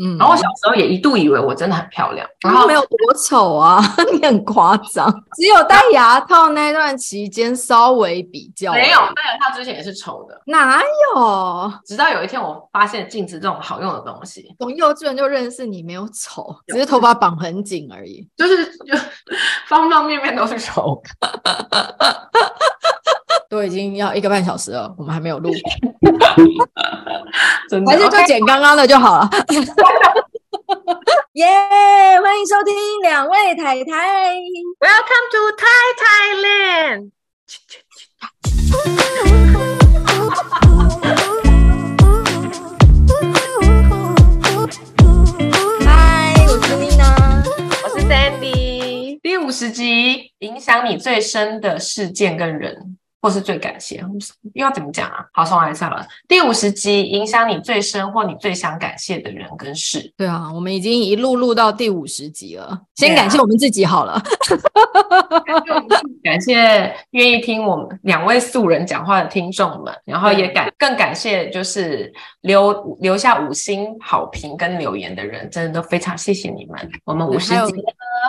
嗯，然后我小时候也一度以为我真的很漂亮，然后没有多丑啊，你很夸张。只有戴牙套那段期间稍微比较，没有戴牙套之前也是丑的，哪有？直到有一天我发现镜子这种好用的东西，从幼稚园就认识你，没有丑，只是头发绑很紧而已，就是就 方方面面都是丑。都已经要一个半小时了，我们还没有录，真的还是就剪刚刚的就好了。耶！yeah, 欢迎收听两位太太，Welcome to Thai Thailand。嗨，我是 Nina，我是 Sandy。第五十集，影响你最深的事件跟人。或是最感谢，又要怎么讲啊？好，重来一下了。第五十集，影响你最深或你最想感谢的人跟事。对啊，我们已经一路录到第五十集了，先感谢我们自己好了。感谢愿意听我们两位素人讲话的听众们，然后也感更感谢就是留留下五星好评跟留言的人，真的都非常谢谢你们。我们五十集，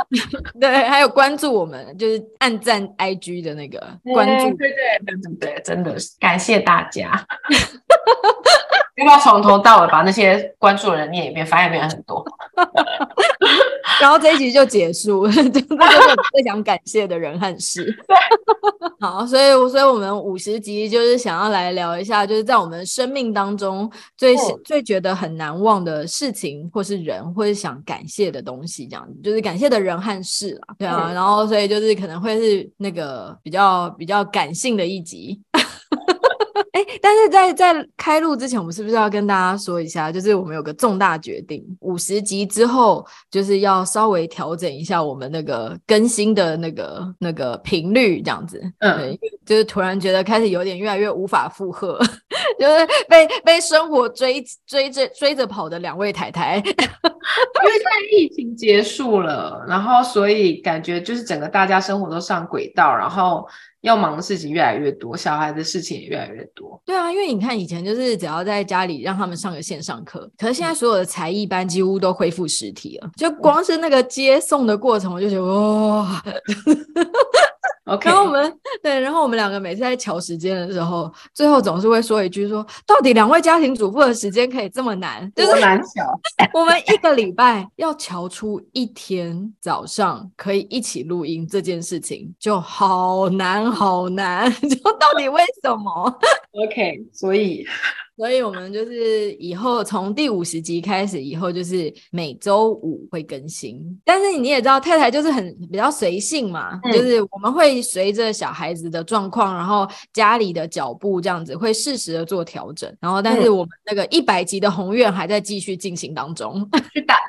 对，还有关注我们就是按赞 IG 的那个关注，对对。对对对，真的是感谢大家。要不要从头到尾把那些关注的人念一遍，发现变很多，然后这一集就结束，就是最想感谢的人和事。好，所以所以我们五十集就是想要来聊一下，就是在我们生命当中最、嗯、最觉得很难忘的事情，或是人，或是想感谢的东西，这样子，就是感谢的人和事啦。对啊，嗯、然后所以就是可能会是那个比较比较感性的一集。哎，但是在在开录之前，我们是不是要跟大家说一下，就是我们有个重大决定，五十集之后就是要稍微调整一下我们那个更新的那个那个频率，这样子。嗯，对，就是突然觉得开始有点越来越无法负荷，就是被被生活追追着追着跑的两位太太，因为现在疫情结束了，然后所以感觉就是整个大家生活都上轨道，然后。要忙的事情越来越多，小孩的事情也越来越多。对啊，因为你看以前就是只要在家里让他们上个线上课，可是现在所有的才艺班几乎都恢复实体了，就光是那个接送的过程，我就觉得哇。OK，然后我们对，然后我们两个每次在瞧时间的时候，最后总是会说一句说：到底两位家庭主妇的时间可以这么难？就是难瞧。我们一个礼拜要瞧出一天早上可以一起录音这件事情，就好难好难，就到底为什么？OK，所以。所以，我们就是以后从第五十集开始，以后就是每周五会更新。但是你也知道，太太就是很比较随性嘛，嗯、就是我们会随着小孩子的状况，然后家里的脚步这样子，会适时的做调整。然后，但是我们那个一百集的宏愿还在继续进行当中。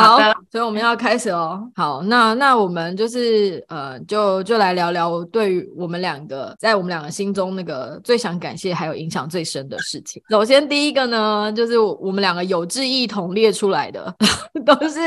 好，所以我们要开始哦。好，那那我们就是呃，就就来聊聊对于我们两个在我们两个心中那个最想感谢还有影响最深的事情。首先第一个呢，就是我们两个有志一同列出来的 都是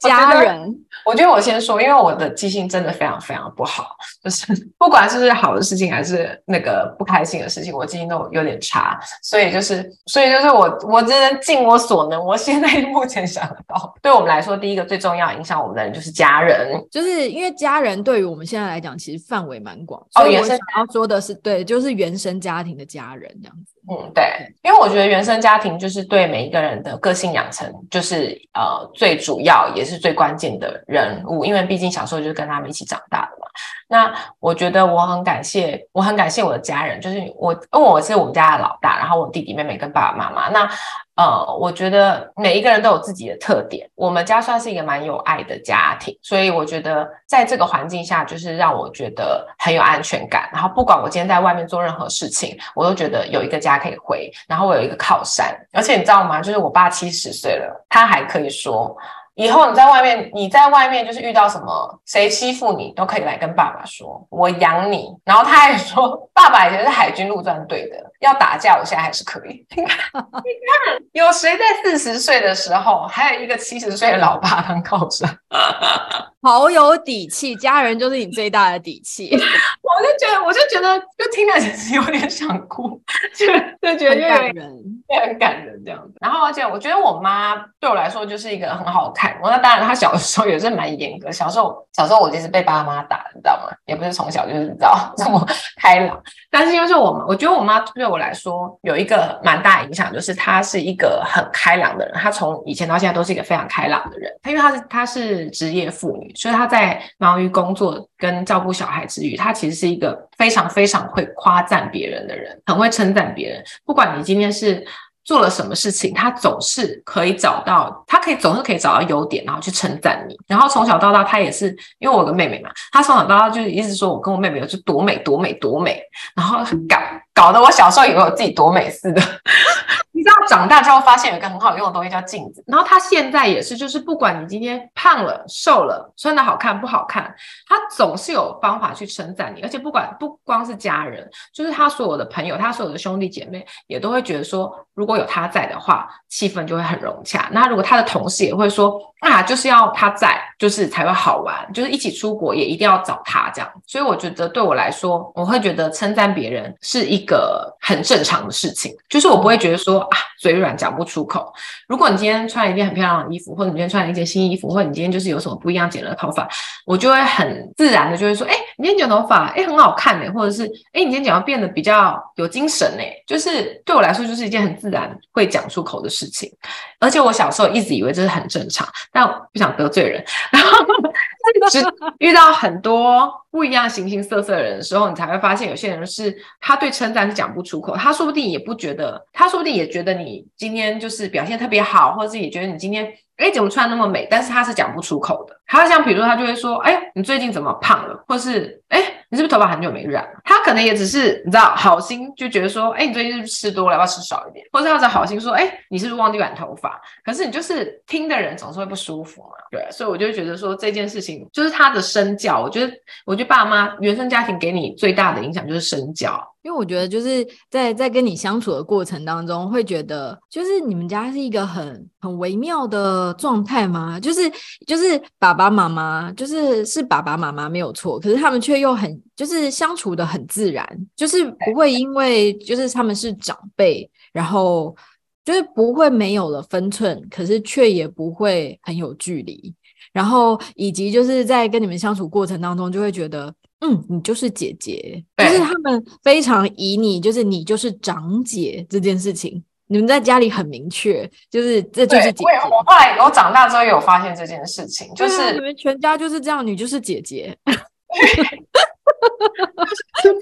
家人我。我觉得我先说，因为我的记性真的非常非常不好，就是不管是不是好的事情还是那个不开心的事情，我记性都有点差。所以就是，所以就是我我真的尽我所能，我现在目前想得到，对我们来说，第一个最重要影响我们的人就是家人，就是因为家人对于我们现在来讲，其实范围蛮广。哦，原生要说的是对，就是原生家庭的家人这样子。嗯，对，因为我觉得原生家庭就是对每一个人的个性养成，就是呃最主要也是最关键的人物，因为毕竟小时候就是跟他们一起长大的嘛。那我觉得我很感谢，我很感谢我的家人，就是我，因为我是我们家的老大，然后我弟弟妹妹跟爸爸妈妈。那呃，我觉得每一个人都有自己的特点。我们家算是一个蛮有爱的家庭，所以我觉得在这个环境下，就是让我觉得很有安全感。然后不管我今天在外面做任何事情，我都觉得有一个家可以回，然后我有一个靠山。而且你知道吗？就是我爸七十岁了，他还可以说。以后你在外面，你在外面就是遇到什么谁欺负你，都可以来跟爸爸说，我养你。然后他还说，爸爸以前是海军陆战队的，要打架，我现在还是可以。你看，你看，有谁在四十岁的时候还有一个七十岁的老爸当靠山？好有底气，家人就是你最大的底气。我我就觉得，我就觉得，就听了其实有点想哭，就就觉得就感人，也很感人这样子。然后而且我觉得我妈对我来说就是一个很好看。我那当然，她小的时候也是蛮严格。小时候小时候我其实被爸妈打，你知道吗？也不是从小就是你知道 这么开朗。但是因为是我，我觉得我妈对我我来说有一个蛮大影响，就是他是一个很开朗的人。他从以前到现在都是一个非常开朗的人。她因为他是他是职业妇女，所以他在忙于工作跟照顾小孩之余，他其实是一个非常非常会夸赞别人的人，很会称赞别人。不管你今天是做了什么事情，他总是可以找到，他可以总是可以找到优点，然后去称赞你。然后从小到大，他也是因为我有个妹妹嘛，他从小到大就一直说我跟我妹妹有就多美多美多美，然后搞搞得我小时候以为我自己多美似的。你知道长大之后发现有一个很好用的东西叫镜子，然后他现在也是，就是不管你今天胖了、瘦了、穿的好看不好看，他总是有方法去称赞你，而且不管不光是家人，就是他所有的朋友、他所有的兄弟姐妹也都会觉得说，如果有他在的话，气氛就会很融洽。那如果他的同事也会说，啊，就是要他在，就是才会好玩，就是一起出国也一定要找他这样。所以我觉得对我来说，我会觉得称赞别人是一个很正常的事情，就是我不会觉得说。啊，嘴软讲不出口。如果你今天穿了一件很漂亮的衣服，或者你今天穿了一件新衣服，或者你今天就是有什么不一样剪了头发，我就会很自然的就会说，哎、欸，你今天剪头发，哎、欸，很好看呢。或者是，哎、欸，你今天剪要变得比较有精神呢。就是对我来说，就是一件很自然会讲出口的事情。而且我小时候一直以为这是很正常，但我不想得罪人，然后遇到很多不一样形形色色的人的时候，你才会发现有些人是他对称赞讲不出口，他说不定也不觉得，他说不定也觉得你今天就是表现特别好，或者是也觉得你今天哎怎么穿那么美，但是他是讲不出口的。他像比如他就会说，哎，你最近怎么胖了，或是哎。你是不是头发很久没染？他可能也只是你知道好心就觉得说，哎，你最近是不是吃多了，要不要吃少一点？或者他是好心说，哎，你是不是忘记染头发？可是你就是听的人总是会不舒服嘛，对。所以我就觉得说这件事情就是他的身教。我觉得，我觉得爸妈原生家庭给你最大的影响就是身教。因为我觉得就是在在跟你相处的过程当中，会觉得就是你们家是一个很很微妙的状态吗？就是就是爸爸妈妈就是是爸爸妈妈没有错，可是他们却又很就是相处的很自然，就是不会因为就是他们是长辈，然后就是不会没有了分寸，可是却也不会很有距离，然后以及就是在跟你们相处过程当中，就会觉得。嗯，你就是姐姐，就是他们非常以你，就是你就是长姐这件事情，你们在家里很明确，就是这就是姐姐。我后来我长大之后有发现这件事情，就是、啊、你们全家就是这样，你就是姐姐。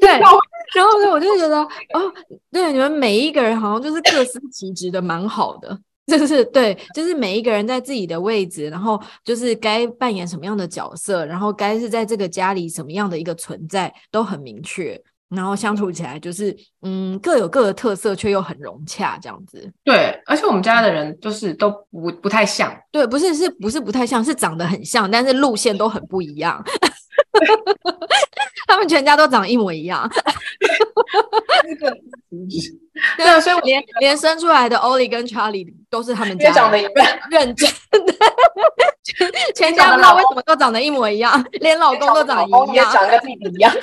对 然后呢，我就觉得哦，对，你们每一个人好像就是各司其职的，蛮好的。就是对，就是每一个人在自己的位置，然后就是该扮演什么样的角色，然后该是在这个家里什么样的一个存在都很明确，然后相处起来就是嗯，各有各的特色，却又很融洽这样子。对，而且我们家的人就是都不不太像，对，不是是不是不太像，是长得很像，但是路线都很不一样。他们全家都长一模一样。对啊，所以我连连生出来的欧丽跟查理都是他们家长得一样，认真的，全家不知道为什么都长得一模一样，连老公都长得一样，长得跟弟弟一样，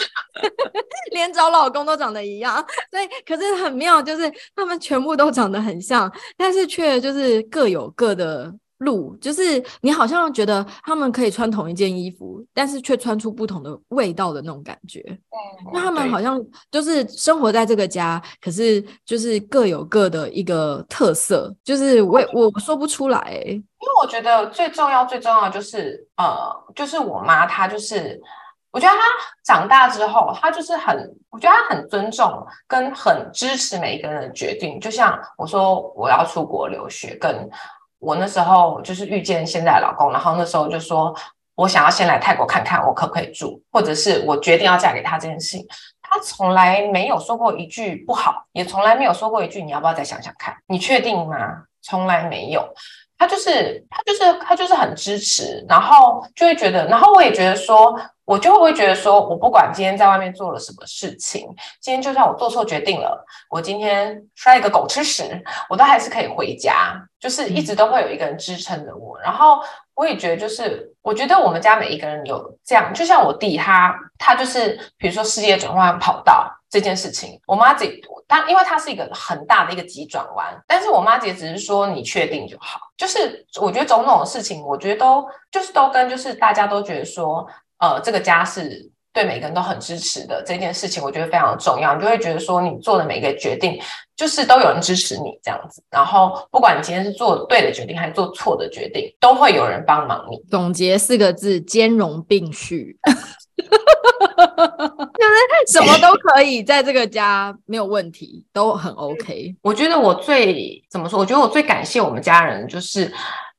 连找老公都长得一样。所以可是很妙，就是他们全部都长得很像，但是却就是各有各的。路就是你好像觉得他们可以穿同一件衣服，但是却穿出不同的味道的那种感觉。嗯，那他们好像就是生活在这个家，可是就是各有各的一个特色，就是我我说不出来欸。因为我觉得最重要最重要就是呃，就是我妈她就是，我觉得她长大之后，她就是很，我觉得她很尊重跟很支持每一个人的决定。就像我说我要出国留学跟。我那时候就是遇见现在的老公，然后那时候就说，我想要先来泰国看看，我可不可以住，或者是我决定要嫁给他这件事情，他从来没有说过一句不好，也从来没有说过一句你要不要再想想看，你确定吗？从来没有。他就是他就是他就是很支持，然后就会觉得，然后我也觉得说，我就会觉得说，我不管今天在外面做了什么事情，今天就算我做错决定了，我今天摔一个狗吃屎，我都还是可以回家，就是一直都会有一个人支撑着我。然后我也觉得，就是我觉得我们家每一个人有这样，就像我弟他他就是比如说事业转换跑道这件事情，我妈自己。但因为它是一个很大的一个急转弯，但是我妈姐只是说你确定就好，就是我觉得种种的事情，我觉得都就是都跟就是大家都觉得说，呃，这个家是对每个人都很支持的这件事情，我觉得非常重要，你就会觉得说你做的每一个决定，就是都有人支持你这样子，然后不管你今天是做对的决定还是做错的决定，都会有人帮忙你。总结四个字：兼容并蓄。就是什么都可以，在这个家没有问题，都很 OK。我觉得我最怎么说？我觉得我最感谢我们家人，就是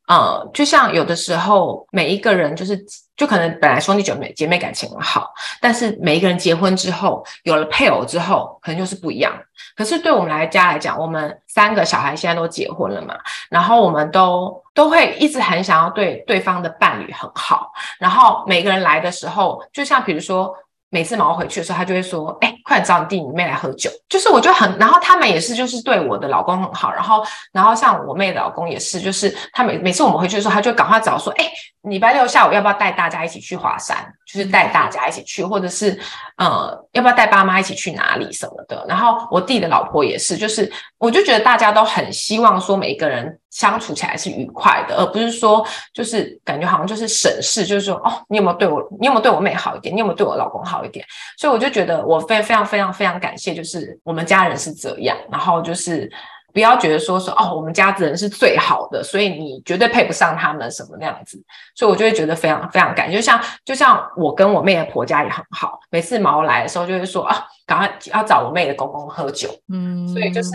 呃，就像有的时候每一个人，就是就可能本来兄弟姐妹姐妹感情很好，但是每一个人结婚之后，有了配偶之后，可能就是不一样。可是对我们来家来讲，我们三个小孩现在都结婚了嘛，然后我们都都会一直很想要对对方的伴侣很好，然后每个人来的时候，就像比如说。每次毛回去的时候，他就会说：“哎、快点找你弟你妹来喝酒。”就是我就很，然后他们也是，就是对我的老公很好。然后，然后像我妹的老公也是，就是他每每次我们回去的时候，他就赶快找说：“哎、礼拜六下午要不要带大家一起去华山？就是带大家一起去，或者是呃，要不要带爸妈一起去哪里什么的？”然后我弟的老婆也是，就是我就觉得大家都很希望说每一个人。相处起来是愉快的，而不是说就是感觉好像就是审视，就是说哦，你有没有对我，你有没有对我妹好一点，你有没有对我老公好一点？所以我就觉得我非非常非常非常感谢，就是我们家人是这样，然后就是不要觉得说说哦，我们家子人是最好的，所以你绝对配不上他们什么那样子，所以我就会觉得非常非常感谢。就像就像我跟我妹的婆家也很好，每次毛来的时候就会说啊，赶快要找我妹的公公喝酒，嗯，所以就是。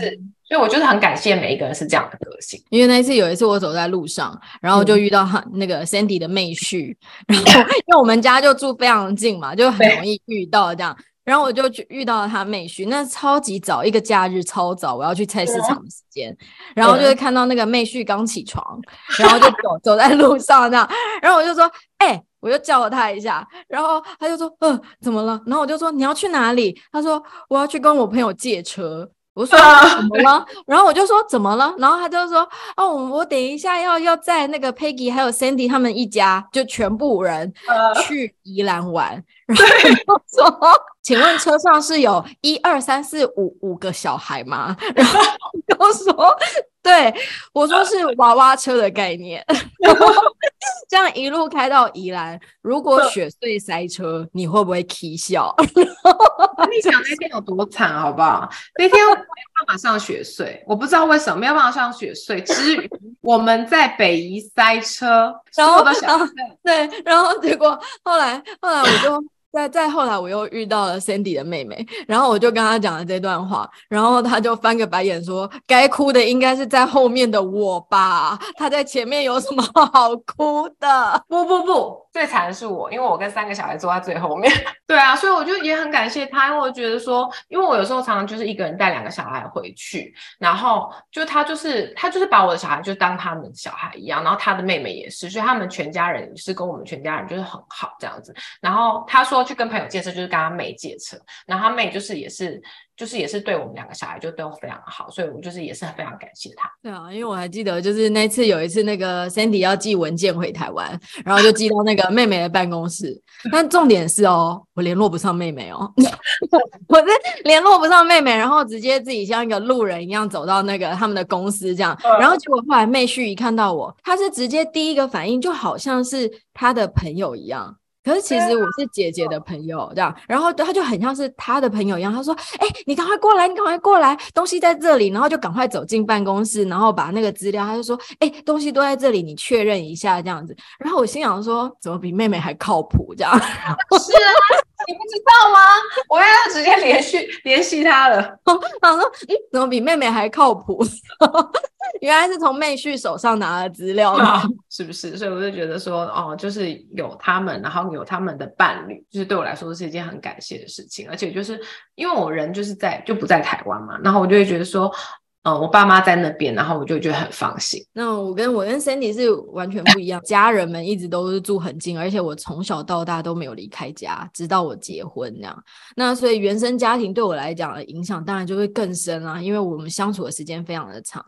所以，我就是很感谢每一个人是这样的个性。因为那一次，有一次我走在路上，然后就遇到他那个 Sandy 的妹婿，然后因为我们家就住非常近嘛，就很容易遇到这样。然后我就去遇到了他妹婿，那超级早，一个假日超早，我要去菜市场的时间，然后就会看到那个妹婿刚起床，然后就走走在路上那样，然后我就说，哎、欸，我就叫了他一下，然后他就说，嗯、呃，怎么了？然后我就说你要去哪里？他说我要去跟我朋友借车。我说怎么了？然后我就说怎么了？然后他就说哦，我等一下要要载那个 Peggy 还有 Sandy 他们一家，就全部人去宜兰玩。然后我说，请问车上是有一二三四五五个小孩吗？然后我说。对，我说是娃娃车的概念，这样一路开到宜兰，如果雪隧塞车，你会不会啼笑？你想那天有多惨，好不好？那天我没有办法上雪隧，我不知道为什么没有办法上雪隧。至于我们在北宜塞车，然后对，然后结果后来后来我就。再再后来，我又遇到了 Sandy 的妹妹，然后我就跟她讲了这段话，然后她就翻个白眼说：“该哭的应该是在后面的我吧？她在前面有什么好哭的？”不不不，最惨的是我，因为我跟三个小孩坐在最后面。对啊，所以我就也很感谢她，因为我觉得说，因为我有时候常常就是一个人带两个小孩回去，然后就她就是她就是把我的小孩就当他们小孩一样，然后她的妹妹也是，所以他们全家人是跟我们全家人就是很好这样子。然后她说。去跟朋友借车，就是跟他妹借车，然后他妹就是也是，就是也是对我们两个小孩就都非常好，所以我就是也是非常感谢他。对啊，因为我还记得，就是那次有一次那个 Sandy 要寄文件回台湾，然后就寄到那个妹妹的办公室，但重点是哦，我联络不上妹妹哦，我是联络不上妹妹，然后直接自己像一个路人一样走到那个他们的公司这样，然后结果后来妹婿一看到我，他是直接第一个反应就好像是他的朋友一样。可是其实我是姐姐的朋友，这样，然后他就很像是他的朋友一样。他说：“哎，你赶快过来，你赶快过来，东西在这里。”然后就赶快走进办公室，然后把那个资料，他就说：“哎，东西都在这里，你确认一下这样子。”然后我心想说：“怎么比妹妹还靠谱？”这样。是啊。你不知道吗？我要直接联系联系他了。他说：“嗯，怎么比妹妹还靠谱？原来是从妹婿手上拿的资料嘛，是不是？所以我就觉得说，哦，就是有他们，然后有他们的伴侣，就是对我来说是一件很感谢的事情。而且就是因为我人就是在就不在台湾嘛，然后我就会觉得说。”嗯，我爸妈在那边，然后我就觉得很放心。那我跟我跟 Sandy 是完全不一样，家人们一直都是住很近，而且我从小到大都没有离开家，直到我结婚那样。那所以原生家庭对我来讲的影响当然就会更深啦，因为我们相处的时间非常的长。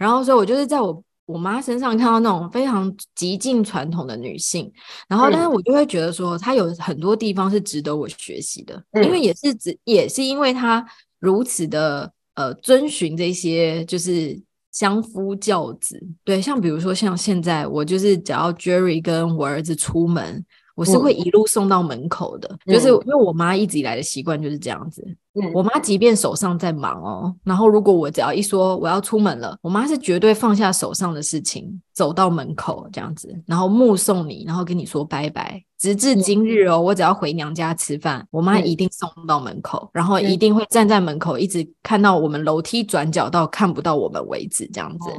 然后所以我就是在我我妈身上看到那种非常极尽传统的女性，然后但是我就会觉得说她有很多地方是值得我学习的，嗯、因为也是只也是因为她如此的。呃，遵循这些就是相夫教子，对，像比如说像现在我就是只要 Jerry 跟我儿子出门，我是会一路送到门口的，嗯、就是因为我妈一直以来的习惯就是这样子。嗯，我妈即便手上在忙哦，然后如果我只要一说我要出门了，我妈是绝对放下手上的事情，走到门口这样子，然后目送你，然后跟你说拜拜。直至今日哦，我只要回娘家吃饭，我妈一定送到门口，然后一定会站在门口，一直看到我们楼梯转角到看不到我们为止，这样子。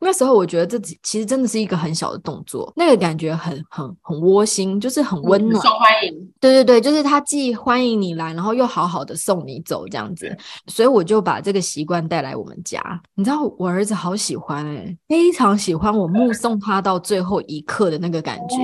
那时候我觉得这其实真的是一个很小的动作，那个感觉很很很窝心，就是很温暖，受欢迎。对对对，就是他既欢迎你来，然后又好好的送你走这样子。所以我就把这个习惯带来我们家。你知道我儿子好喜欢哎、欸，非常喜欢我目送他到最后一刻的那个感觉。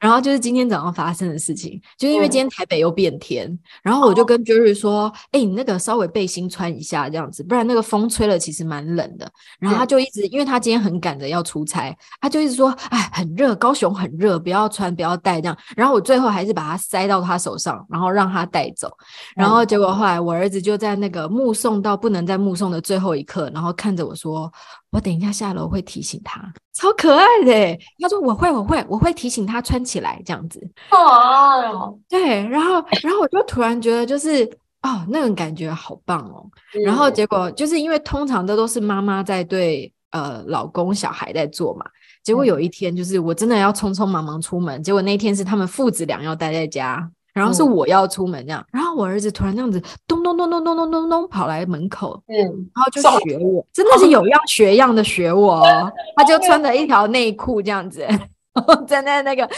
然后就是今天早上发生的事情，就是因为今天台北又变天，嗯、然后我就跟 Jerry 说：“哎、哦，你那个稍微背心穿一下，这样子，不然那个风吹了其实蛮冷的。”然后他就一直，因为他今天很赶着要出差，他就一直说：“哎，很热，高雄很热，不要穿，不要带这样。”然后我最后还是把它塞到他手上，然后让他带走。然后结果后来我儿子就在那个目送到不能再目送的最后一刻，然后看着我说。我等一下下楼会提醒他，超可爱的。他说我会，我会，我会提醒他穿起来这样子。哦，对，然后，然后我就突然觉得就是哦，那种感觉好棒哦。嗯、然后结果就是因为通常这都是妈妈在对呃老公小孩在做嘛，结果有一天就是我真的要匆匆忙忙出门，结果那天是他们父子俩要待在家。然后是我要出门这样，嗯、然后我儿子突然这样子咚咚咚咚咚咚咚咚跑来门口，嗯，然后就学我，真的是有样 学样的学我，哦，他就穿着一条内裤这样子，站在那个门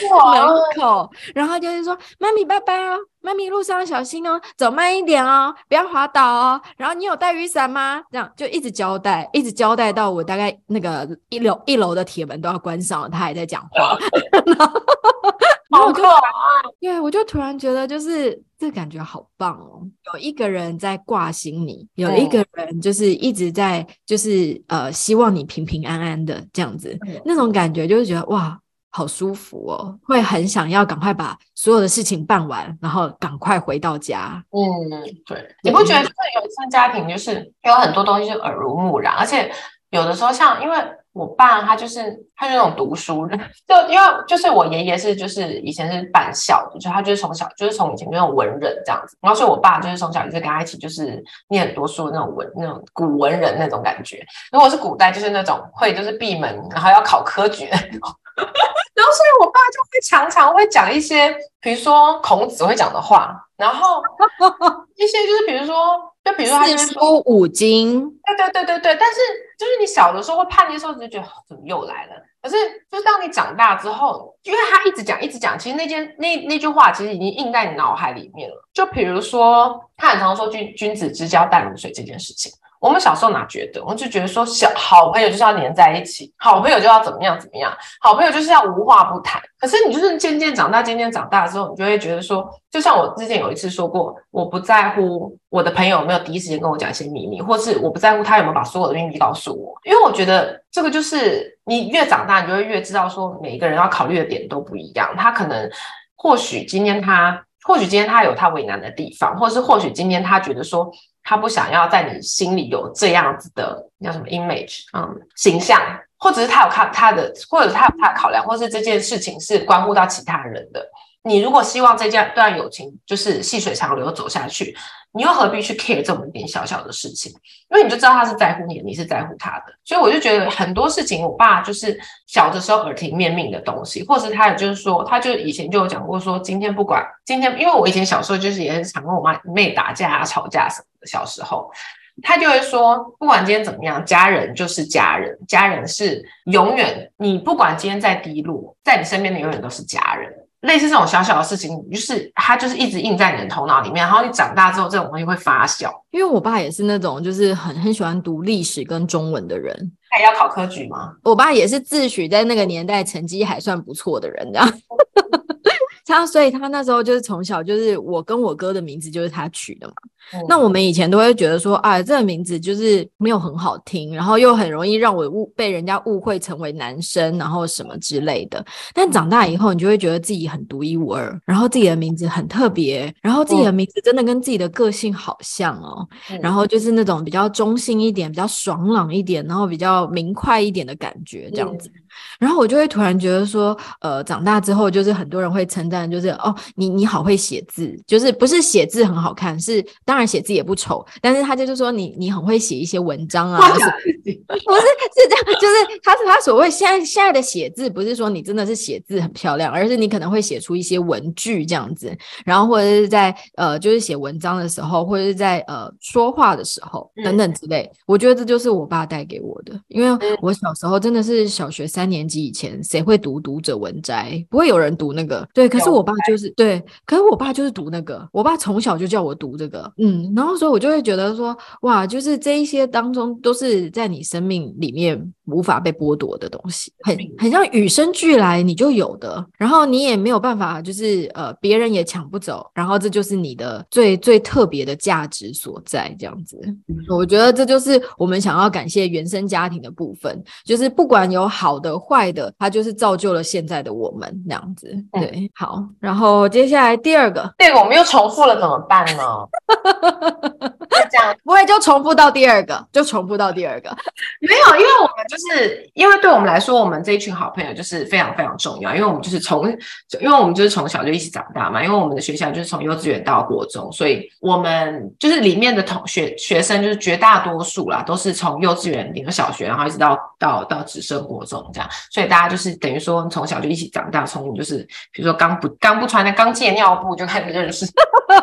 口，然后就是说妈咪拜拜哦。妈咪，路上小心哦，走慢一点哦，不要滑倒哦。然后你有带雨伞吗？这样就一直交代，一直交代到我大概那个一楼一楼的铁门都要关上了，他还在讲话。好可爱！对，我就突然觉得就是这感觉好棒哦，有一个人在挂心你，有一个人就是一直在就是呃希望你平平安安的这样子，那种感觉就是觉得哇。好舒服哦，会很想要赶快把所有的事情办完，然后赶快回到家。嗯，对，你不觉得就是原生家庭就是有很多东西就耳濡目染，而且有的时候像因为我爸他就是他就那种读书人，就因为就是我爷爷是就是以前是办校的，就他就是从小就是从以前那种文人这样子，然后所以我爸就是从小就是跟他一起就是念很多书那种文那种古文人那种感觉。如果是古代就是那种会就是闭门然后要考科举那种。然后，所以我爸就会常常会讲一些，比如说孔子会讲的话，然后 一些就是比如说，就比如说他就是说五经，对对对对对。但是就是你小的时候会叛逆的时候，你就觉得怎么又来了？可是就是当你长大之后，因为他一直讲一直讲，其实那件那那句话其实已经印在你脑海里面了。就比如说，他很常说君君子之交淡如水这件事情。我们小时候哪觉得？我们就觉得说，小好朋友就是要黏在一起，好朋友就要怎么样怎么样，好朋友就是要无话不谈。可是你就是渐渐长大，渐渐长大之后，你就会觉得说，就像我之前有一次说过，我不在乎我的朋友有没有第一时间跟我讲一些秘密，或是我不在乎他有没有把所有的秘密告诉我，因为我觉得这个就是你越长大，你就会越知道说，每一个人要考虑的点都不一样。他可能或许今天他，或许今天他有他为难的地方，或是或许今天他觉得说。他不想要在你心里有这样子的叫什么 image，嗯，形象，或者是他有看他的，或者他有他的考量，或是这件事情是关乎到其他人的。你如果希望这件段友情就是细水长流走下去，你又何必去 care 这么一点小小的事情？因为你就知道他是在乎你，你是在乎他的。所以我就觉得很多事情，我爸就是小的时候耳提面命的东西，或是他也就是说，他就以前就有讲过说，今天不管今天，因为我以前小时候就是也是常跟我妈妹打架啊、吵架什么。小时候他就会说，不管今天怎么样，家人就是家人，家人是永远，你不管今天再低落，在你身边的永远都是家人。类似这种小小的事情，就是它就是一直印在你的头脑里面，然后你长大之后，这种东西会发酵。因为我爸也是那种就是很很喜欢读历史跟中文的人，他也要考科举吗？我爸也是自诩在那个年代成绩还算不错的人，这样。他所以，他那时候就是从小就是我跟我哥的名字就是他取的嘛。嗯、那我们以前都会觉得说，啊，这个名字就是没有很好听，然后又很容易让我误被人家误会成为男生，然后什么之类的。但长大以后，你就会觉得自己很独一无二，然后自己的名字很特别，然后自己的名字真的跟自己的个性好像哦。嗯、然后就是那种比较中性一点、比较爽朗一点，然后比较明快一点的感觉，这样子。嗯、然后我就会突然觉得说，呃，长大之后就是很多人会称赞，就是哦，你你好会写字，就是不是写字很好看，是当然。写字也不丑，但是他就是说你你很会写一些文章啊，不是是这样，就是他他所谓现在现在的写字，不是说你真的是写字很漂亮，而是你可能会写出一些文句这样子，然后或者是在呃就是写文章的时候，或者是在呃说话的时候等等之类，嗯、我觉得这就是我爸带给我的，因为我小时候真的是小学三年级以前，谁会读读者文摘？不会有人读那个，对，可是我爸就是对，可是我爸就是读那个，我爸从小就叫我读这个，嗯。嗯，然后所以我就会觉得说，哇，就是这一些当中都是在你生命里面无法被剥夺的东西，很很像与生俱来你就有的，然后你也没有办法，就是呃别人也抢不走，然后这就是你的最最特别的价值所在，这样子。我觉得这就是我们想要感谢原生家庭的部分，就是不管有好的坏的，它就是造就了现在的我们那样子。对，嗯、好，然后接下来第二个，这个我们又重复了怎么办呢？这样不会就重复到第二个，就重复到第二个。没有，因为我们就是因为对我们来说，我们这一群好朋友就是非常非常重要。因为我们就是从，因为我们就是从小就一起长大嘛。因为我们的学校就是从幼稚园到国中，所以我们就是里面的同学学生就是绝大多数啦，都是从幼稚园领个小学，然后一直到到到直升国中这样。所以大家就是等于说从小就一起长大，从就是比如说刚不刚不穿的刚借尿布就开始认识，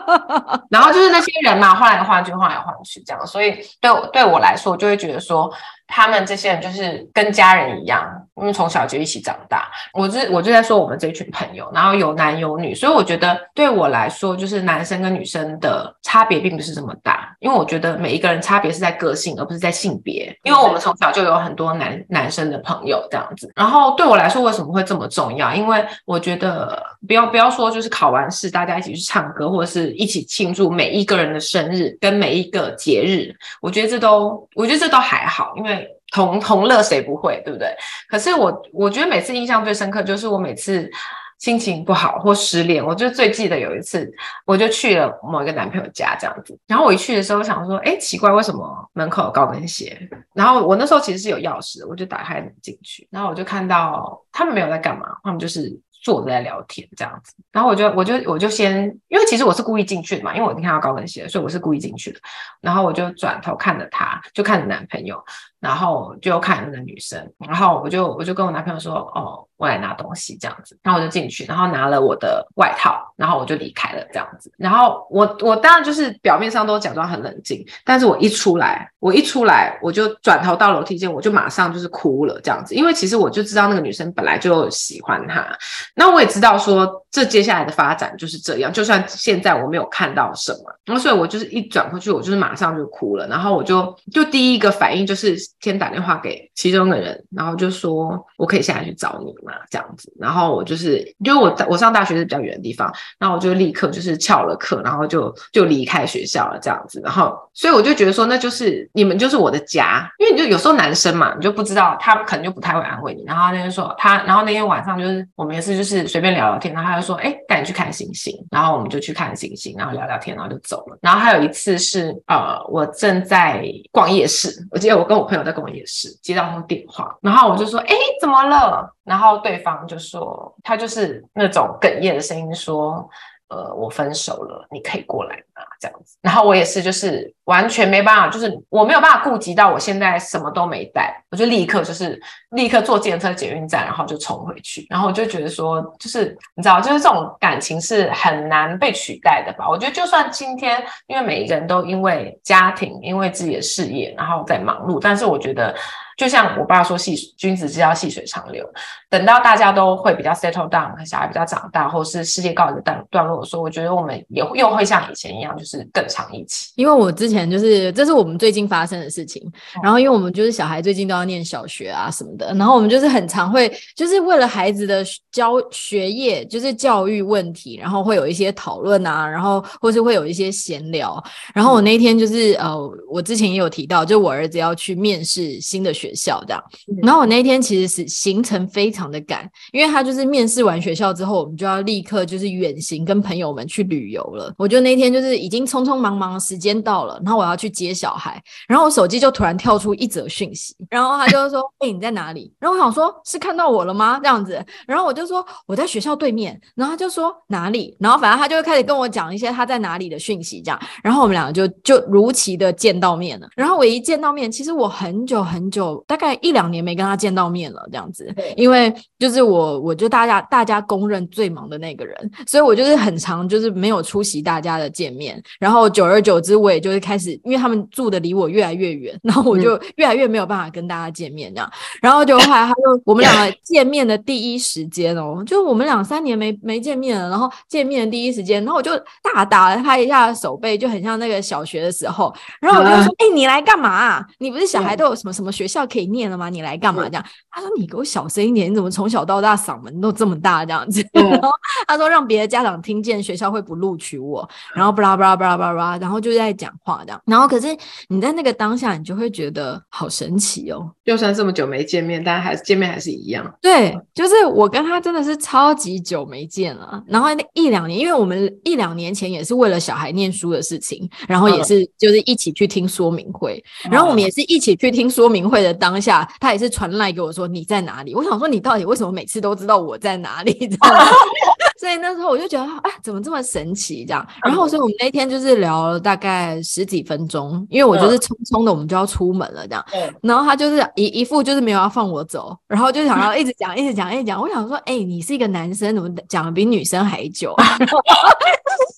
然后就是那些人嘛，换来换去，换来换去这样。所以对对我来说，就会觉得说。他们这些人就是跟家人一样，因为从小就一起长大。我就我就在说我们这群朋友，然后有男有女，所以我觉得对我来说，就是男生跟女生的差别并不是这么大。因为我觉得每一个人差别是在个性，而不是在性别。因为我们从小就有很多男男生的朋友这样子。然后对我来说，为什么会这么重要？因为我觉得不要不要说就是考完试大家一起去唱歌，或者是一起庆祝每一个人的生日跟每一个节日，我觉得这都我觉得这都还好，因为。同同乐谁不会，对不对？可是我我觉得每次印象最深刻就是我每次心情不好或失恋，我就最记得有一次，我就去了某一个男朋友家这样子。然后我一去的时候，想说，哎，奇怪，为什么门口有高跟鞋？然后我那时候其实是有钥匙的，我就打开门进去，然后我就看到他们没有在干嘛，他们就是。坐着在聊天这样子，然后我就我就我就先，因为其实我是故意进去的嘛，因为我已经看到高跟鞋，所以我是故意进去的。然后我就转头看着他，就看着男朋友，然后就看那个女生，然后我就我就跟我男朋友说，哦。我来拿东西这样子，然后我就进去，然后拿了我的外套，然后我就离开了这样子。然后我我当然就是表面上都假装很冷静，但是我一出来，我一出来我就转头到楼梯间，我就马上就是哭了这样子，因为其实我就知道那个女生本来就喜欢他，那我也知道说这接下来的发展就是这样，就算现在我没有看到什么，然后所以我就是一转过去，我就是马上就哭了，然后我就就第一个反应就是先打电话给其中的人，然后就说我可以下来去找你吗？这样子，然后我就是，因为我我上大学是比较远的地方，然后我就立刻就是翘了课，然后就就离开学校了，这样子，然后所以我就觉得说，那就是你们就是我的家，因为你就有时候男生嘛，你就不知道他可能就不太会安慰你，然后那天说他，然后那天晚上就是我们也是就是随便聊聊天，然后他就说，哎，带你去看星星，然后我们就去看星星，然后聊聊天，然后就走了。然后还有一次是呃，我正在逛夜市，我记得我跟我朋友在跟我也是，接到通电话，然后我就说，哎，怎么了？然后对方就说，他就是那种哽咽的声音说，呃，我分手了，你可以过来吗？这样子。然后我也是，就是完全没办法，就是我没有办法顾及到我现在什么都没带，我就立刻就是立刻坐计程车捷运站，然后就冲回去。然后我就觉得说，就是你知道，就是这种感情是很难被取代的吧？我觉得就算今天，因为每一个人都因为家庭，因为自己的事业，然后在忙碌，但是我觉得。就像我爸说细，细君子之交细水长流。等到大家都会比较 settle down，小孩比较长大，或是世界告一个段段落的时候，我觉得我们也又会像以前一样，就是更长一起。因为我之前就是，这是我们最近发生的事情。然后，因为我们就是小孩最近都要念小学啊什么的，然后我们就是很常会，就是为了孩子的教学业，就是教育问题，然后会有一些讨论啊，然后或是会有一些闲聊。然后我那天就是呃，我之前也有提到，就我儿子要去面试新的学校这样。然后我那天其实是行程非常。的赶，因为他就是面试完学校之后，我们就要立刻就是远行，跟朋友们去旅游了。我就那天就是已经匆匆忙忙，时间到了，然后我要去接小孩，然后我手机就突然跳出一则讯息，然后他就说：“ 哎、欸，你在哪里？”然后我想说：“是看到我了吗？”这样子，然后我就说：“我在学校对面。”然后他就说：“哪里？”然后反正他就开始跟我讲一些他在哪里的讯息，这样，然后我们两个就就如期的见到面了。然后我一见到面，其实我很久很久，大概一两年没跟他见到面了，这样子，因为。就是我，我就大家大家公认最忙的那个人，所以我就是很长就是没有出席大家的见面，然后久而久之，我也就是开始，因为他们住的离我越来越远，然后我就越来越没有办法跟大家见面这样，然后就后来他就我们两个见面的第一时间哦，就我们两三年没没见面了，然后见面的第一时间，然后我就大打了他一下手背，就很像那个小学的时候，然后我就说，哎，你来干嘛？你不是小孩都有什么什么学校可以念了吗？你来干嘛？这样，他说你给我小声一点，你怎么从小。到大嗓门都这么大这样子，然后他说让别的家长听见学校会不录取我，然后巴拉巴拉巴拉巴拉，然后就在讲话这样，然后可是你在那个当下，你就会觉得好神奇哦。就算这么久没见面，但还是见面还是一样。对，就是我跟他真的是超级久没见了，然后那一两年，因为我们一两年前也是为了小孩念书的事情，然后也是就是一起去听说明会，然后我们也是一起去听说明会的当下，他也是传赖给我说你在哪里？我想说你到底为什么？每次都知道我在哪里，这样，所以那时候我就觉得，啊，怎么这么神奇这样？然后，所以我们那天就是聊了大概十几分钟，因为我就是匆匆的，我们就要出门了这样。然后他就是一一副就是没有要放我走，然后就想要一直讲，一直讲，一直讲。我想说，哎，你是一个男生，怎么讲的比女生还久？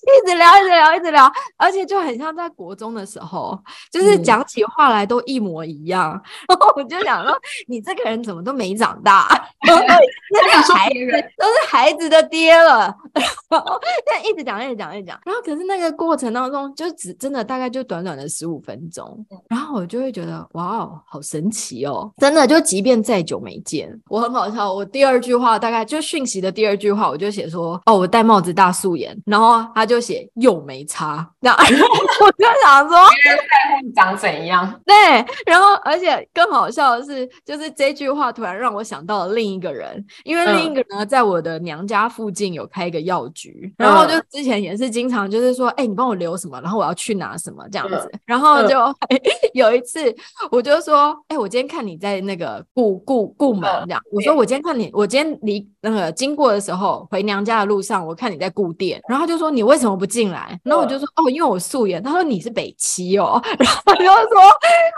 一直聊，一直聊，一直聊，而且就很像在国中的时候，就是讲起话来都一模一样。然后我就想说，你这个人怎么都没长大？那个孩子都是孩子的爹了，然后但一直讲，一直讲，一直讲。然后可是那个过程当中，就只真的大概就短短的十五分钟，然后我就会觉得哇哦，好神奇哦！真的，就即便再久没见，我很好笑。我第二句话大概就讯息的第二句话，我就写说哦，我戴帽子大素颜，然后他就写又没差。那 我就想说，你长怎样？对，然后而且更好笑的是，就是这句话突然让我想到了另一个人。因为另一个人呢，在我的娘家附近有开一个药局，嗯、然后就之前也是经常就是说，哎、欸，你帮我留什么，然后我要去拿什么这样子。嗯、然后就、嗯、有一次，我就说，哎、欸，我今天看你在那个顾顾顾门这样，嗯、我说我今天看你，我今天离那个经过的时候回娘家的路上，我看你在顾店，然后他就说你为什么不进来？然后我就说哦，因为我素颜。他说你是北七哦，然后他就说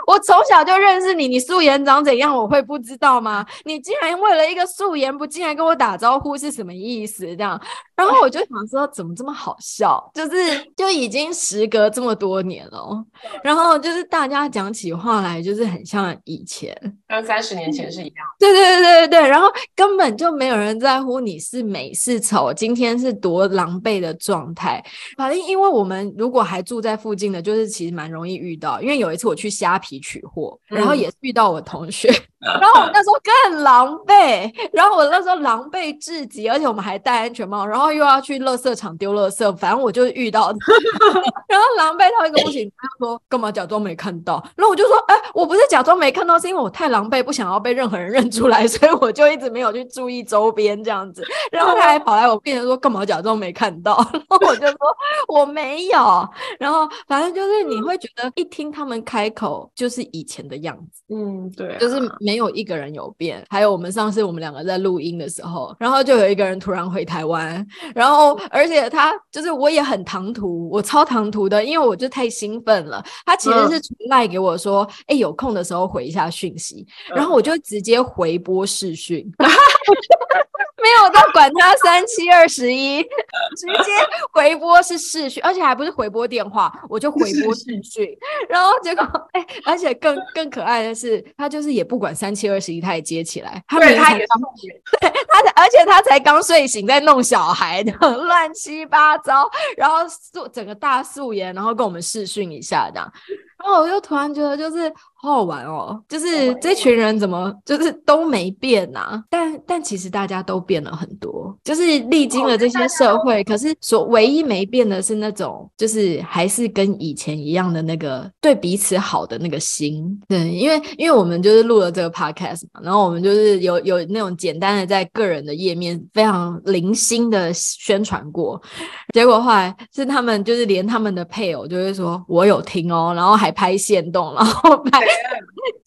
我从小就认识你，你素颜长怎样我会不知道吗？你竟然为了一个素颜。不进来跟我打招呼是什么意思？这样，然后我就想说，怎么这么好笑？就是就已经时隔这么多年了，然后就是大家讲起话来，就是很像以前，跟三十年前是一样。对对对对对，然后根本就没有人在乎你是美是丑，今天是多狼狈的状态。反正因为我们如果还住在附近的，就是其实蛮容易遇到。因为有一次我去虾皮取货，然后也是遇叫我同学。嗯然后我那时候更狼狈，然后我那时候狼狈至极，而且我们还戴安全帽，然后又要去垃圾场丢垃圾，反正我就遇到，然后狼狈到一个不行，他说干嘛假装没看到？然后我就说，哎，我不是假装没看到，是因为我太狼狈，不想要被任何人认出来，所以我就一直没有去注意周边这样子。然后他还跑来我面前说，干嘛假装没看到？然后我就说我没有。然后反正就是你会觉得一听他们开口就是以前的样子，嗯，对啊，就是没。没有一个人有变，还有我们上次我们两个在录音的时候，然后就有一个人突然回台湾，然后而且他就是我也很唐突，我超唐突的，因为我就太兴奋了。他其实是赖给我说，哎、嗯，有空的时候回一下讯息，然后我就直接回拨视讯。没有在管他三七二十一，直接回拨是视讯，而且还不是回拨电话，我就回拨视讯。然后结果，哎、欸，而且更更可爱的是，他就是也不管三七二十一，他也接起来。他对，他也刚，对，他才，而且他才刚睡醒，在弄小孩的乱七八糟，然后素整个大素颜，然后跟我们视讯一下这样。然后我就突然觉得，就是。好好玩哦，就是这群人怎么就是都没变呐、啊？但但其实大家都变了很多，就是历经了这些社会，可是所唯一没变的是那种，就是还是跟以前一样的那个对彼此好的那个心。对，因为因为我们就是录了这个 podcast 嘛，然后我们就是有有那种简单的在个人的页面非常零星的宣传过，结果后来是他们就是连他们的配偶就会说我有听哦，然后还拍线动，然后拍。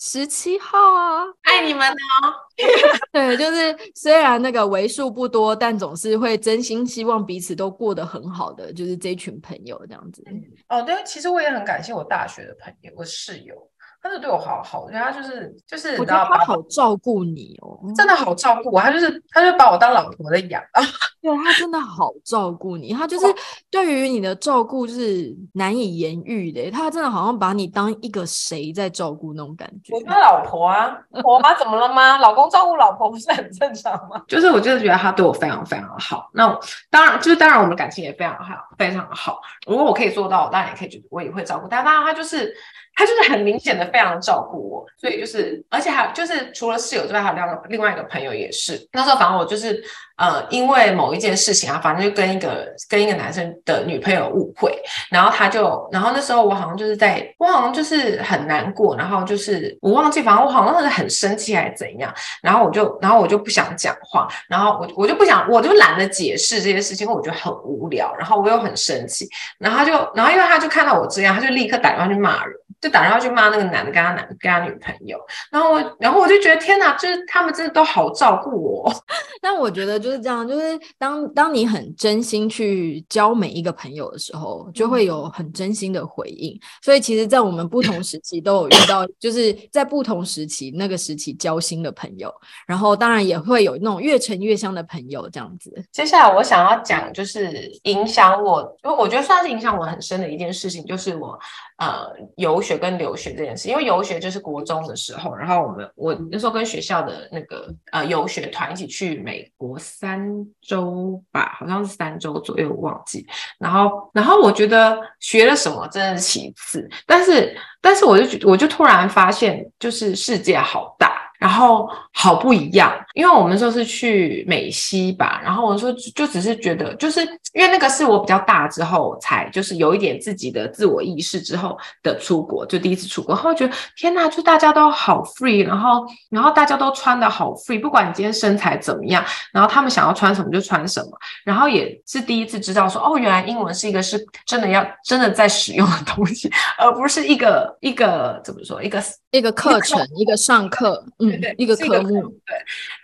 十七号啊，爱你们哦！对，就是虽然那个为数不多，但总是会真心希望彼此都过得很好的，就是这群朋友这样子。哦，对，其实我也很感谢我大学的朋友，我室友。他就对我好好的，他就是就是，我觉得他好照顾你哦，真的好照顾我。他就是，他就把我当老婆在养啊。对，他真的好照顾你，他就是对于你的照顾就是难以言喻的。他真的好像把你当一个谁在照顾那种感觉。我他老婆啊，婆妈怎么了吗？老公照顾老婆不是很正常吗？就是我就是觉得他对我非常非常好。那当然就是当然我们感情也非常好，非常好。如果我可以做到，当然也可以觉得我也会照顾。但当然他就是。他就是很明显的非常照顾我，所以就是，而且还就是除了室友之外，还有两个另外一个朋友也是。那时候反正我就是，呃，因为某一件事情啊，反正就跟一个跟一个男生的女朋友误会，然后他就，然后那时候我好像就是在，我好像就是很难过，然后就是我忘记，反正我好像是很生气还是怎样，然后我就，然后我就不想讲话，然后我我就不想，我就懒得解释这些事情，因为我觉得很无聊，然后我又很生气，然后他就，然后因为他就看到我这样，他就立刻打电话去骂人。就打电话去骂那个男的，跟他男跟他女朋友，然后我，然后我就觉得天哪，就是他们真的都好照顾我。但我觉得就是这样，就是当当你很真心去交每一个朋友的时候，就会有很真心的回应。嗯、所以其实，在我们不同时期都有遇到，就是在不同时期那个时期交心的朋友，然后当然也会有那种越沉越香的朋友这样子。接下来我想要讲，就是影响我，因为我觉得算是影响我很深的一件事情，就是我。呃，游学跟留学这件事，因为游学就是国中的时候，然后我们我那时候跟学校的那个呃游学团一起去美国三周吧，好像是三周左右，我忘记。然后，然后我觉得学了什么真的是其次，但是，但是我就觉我就突然发现，就是世界好大。然后好不一样，因为我们说是去美西吧，然后我说就只是觉得，就是因为那个是我比较大之后才就是有一点自己的自我意识之后的出国，就第一次出国，然后觉得天呐，就大家都好 free，然后然后大家都穿的好 free，不管你今天身材怎么样，然后他们想要穿什么就穿什么，然后也是第一次知道说哦，原来英文是一个是真的要真的在使用的东西，而不是一个一个怎么说一个一个课程一个上课。嗯对，一个科目，对，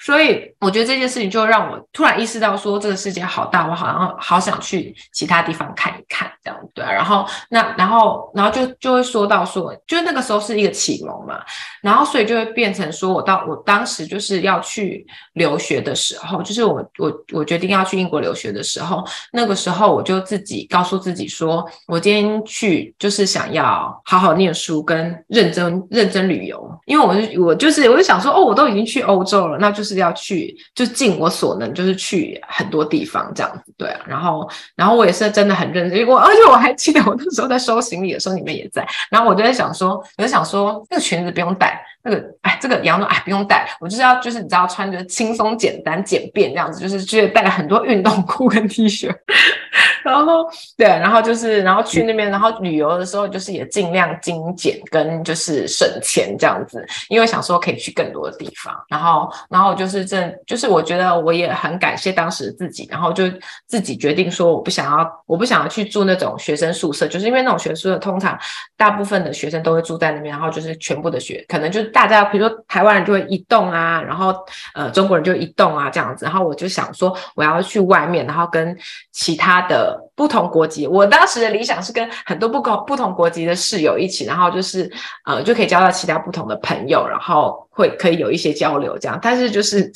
所以我觉得这件事情就让我突然意识到，说这个世界好大，我好像好想去其他地方看一看，这样对啊。然后那然后然后就就会说到说，就那个时候是一个启蒙嘛，然后所以就会变成说我到我当时就是要去留学的时候，就是我我我决定要去英国留学的时候，那个时候我就自己告诉自己说，我今天去就是想要好好念书跟认真认真旅游，因为我是我就是我就。想说哦，我都已经去欧洲了，那就是是要去，就尽我所能，就是去很多地方这样子，对啊。然后，然后我也是真的很认真，我 而且我还记得我那时候在收行李的时候，你们也在。然后我就在想说，我就想说，这个裙子不用带，那个哎，这个洋装哎不用带，我就是要就是你知道穿着轻松简单简便这样子，就是觉得带了很多运动裤跟 T 恤。然后对，然后就是然后去那边，然后旅游的时候就是也尽量精简跟就是省钱这样子，因为想说可以去更多的地方。然后然后就是这就是我觉得我也很感谢当时自己，然后就自己决定说我不想要我不想要去住那种学生宿舍，就是因为那种学生宿舍通常大部分的学生都会住在那边，然后就是全部的学可能就大家比如说台湾人就会移动啊，然后呃中国人就移动啊这样子。然后我就想说我要去外面，然后跟其他的。不同国籍。我当时的理想是跟很多不同不同国籍的室友一起，然后就是呃就可以交到其他不同的朋友，然后会可以有一些交流这样。但是就是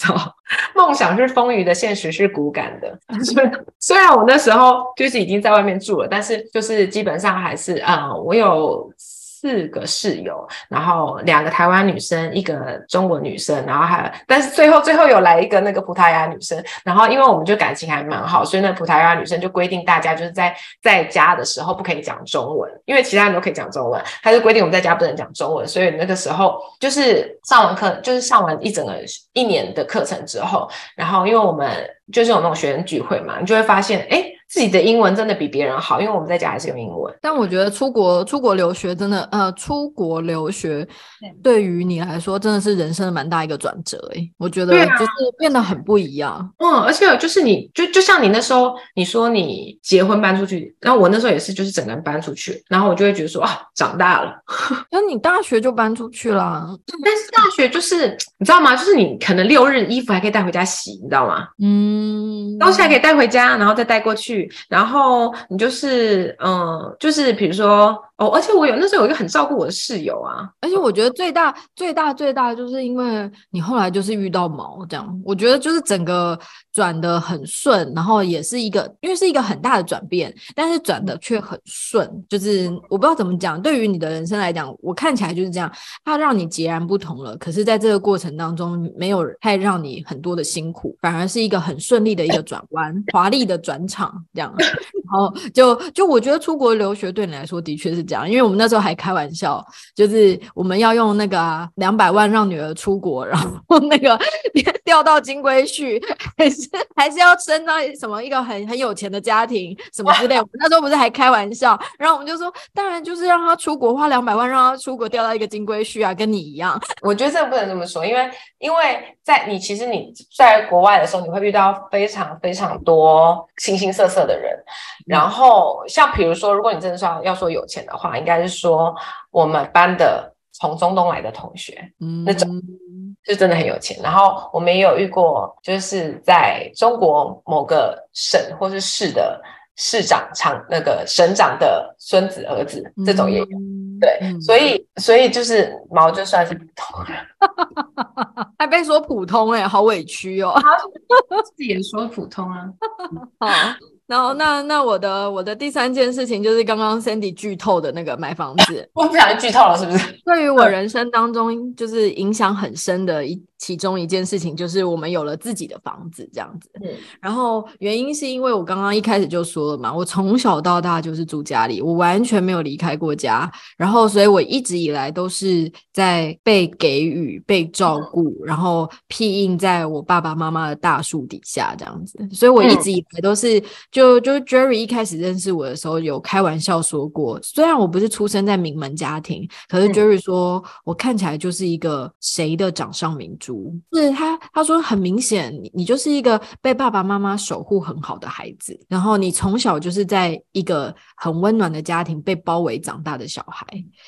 梦想是丰腴的，现实是骨感的。虽然我那时候就是已经在外面住了，但是就是基本上还是呃我有。四个室友，然后两个台湾女生，一个中国女生，然后还，但是最后最后有来一个那个葡萄牙女生，然后因为我们就感情还蛮好，所以那葡萄牙女生就规定大家就是在在家的时候不可以讲中文，因为其他人都可以讲中文，她就规定我们在家不能讲中文，所以那个时候就是上完课，就是上完一整个一年的课程之后，然后因为我们就是有那种学生聚会嘛，你就会发现，哎。自己的英文真的比别人好，因为我们在家还是用英文。但我觉得出国出国留学真的，呃，出国留学对于你来说真的是人生的蛮大一个转折诶、欸。我觉得就是变得很不一样。啊、嗯，而且就是你就就像你那时候你说你结婚搬出去，然后我那时候也是就是整个人搬出去，然后我就会觉得说啊，长大了。那你大学就搬出去了，但是大学就是你知道吗？就是你可能六日衣服还可以带回家洗，你知道吗？嗯，东西还可以带回家，然后再带过去。然后你就是，嗯，就是比如说。哦，而且我有那时候有一个很照顾我的室友啊，而且我觉得最大最大最大就是因为你后来就是遇到毛这样，我觉得就是整个转得很顺，然后也是一个因为是一个很大的转变，但是转的却很顺，就是我不知道怎么讲，对于你的人生来讲，我看起来就是这样，它让你截然不同了，可是在这个过程当中没有太让你很多的辛苦，反而是一个很顺利的一个转弯，华丽的转场这样，然后就就我觉得出国留学对你来说的确是。这样，因为我们那时候还开玩笑，就是我们要用那个两百万让女儿出国，然后那个 掉到金龟婿，还是还是要生到什么一个很很有钱的家庭什么之类。我们那时候不是还开玩笑，然后我们就说，当然就是让他出国花两百万让他出国钓到一个金龟婿啊，跟你一样。我觉得这个不能这么说，因为因为在你其实你在国外的时候，你会遇到非常非常多形形色色的人，然后像比如说，如果你真的说要要说有钱的话。话应该是说，我们班的从中东来的同学，嗯，那种就真的很有钱。然后我们也有遇过，就是在中国某个省或是市的市长、长那个省长的孙子儿子，这种也有。嗯、对，嗯、所以所以就是毛就算是普通人，还被说普通哎、欸，好委屈哦。自己也说普通啊，好。然后，那那我的我的第三件事情就是刚刚 Sandy 剧透的那个买房子，我不小心剧透了，是不是？对于我人生当中就是影响很深的一。其中一件事情就是我们有了自己的房子，这样子。嗯，然后原因是因为我刚刚一开始就说了嘛，我从小到大就是住家里，我完全没有离开过家。然后，所以我一直以来都是在被给予、被照顾，然后庇荫在我爸爸妈妈的大树底下这样子。所以我一直以来都是，就就 Jerry 一开始认识我的时候有开玩笑说过，虽然我不是出生在名门家庭，可是 Jerry 说我看起来就是一个谁的掌上明珠。是他，他说很明显，你你就是一个被爸爸妈妈守护很好的孩子，然后你从小就是在一个很温暖的家庭被包围长大的小孩。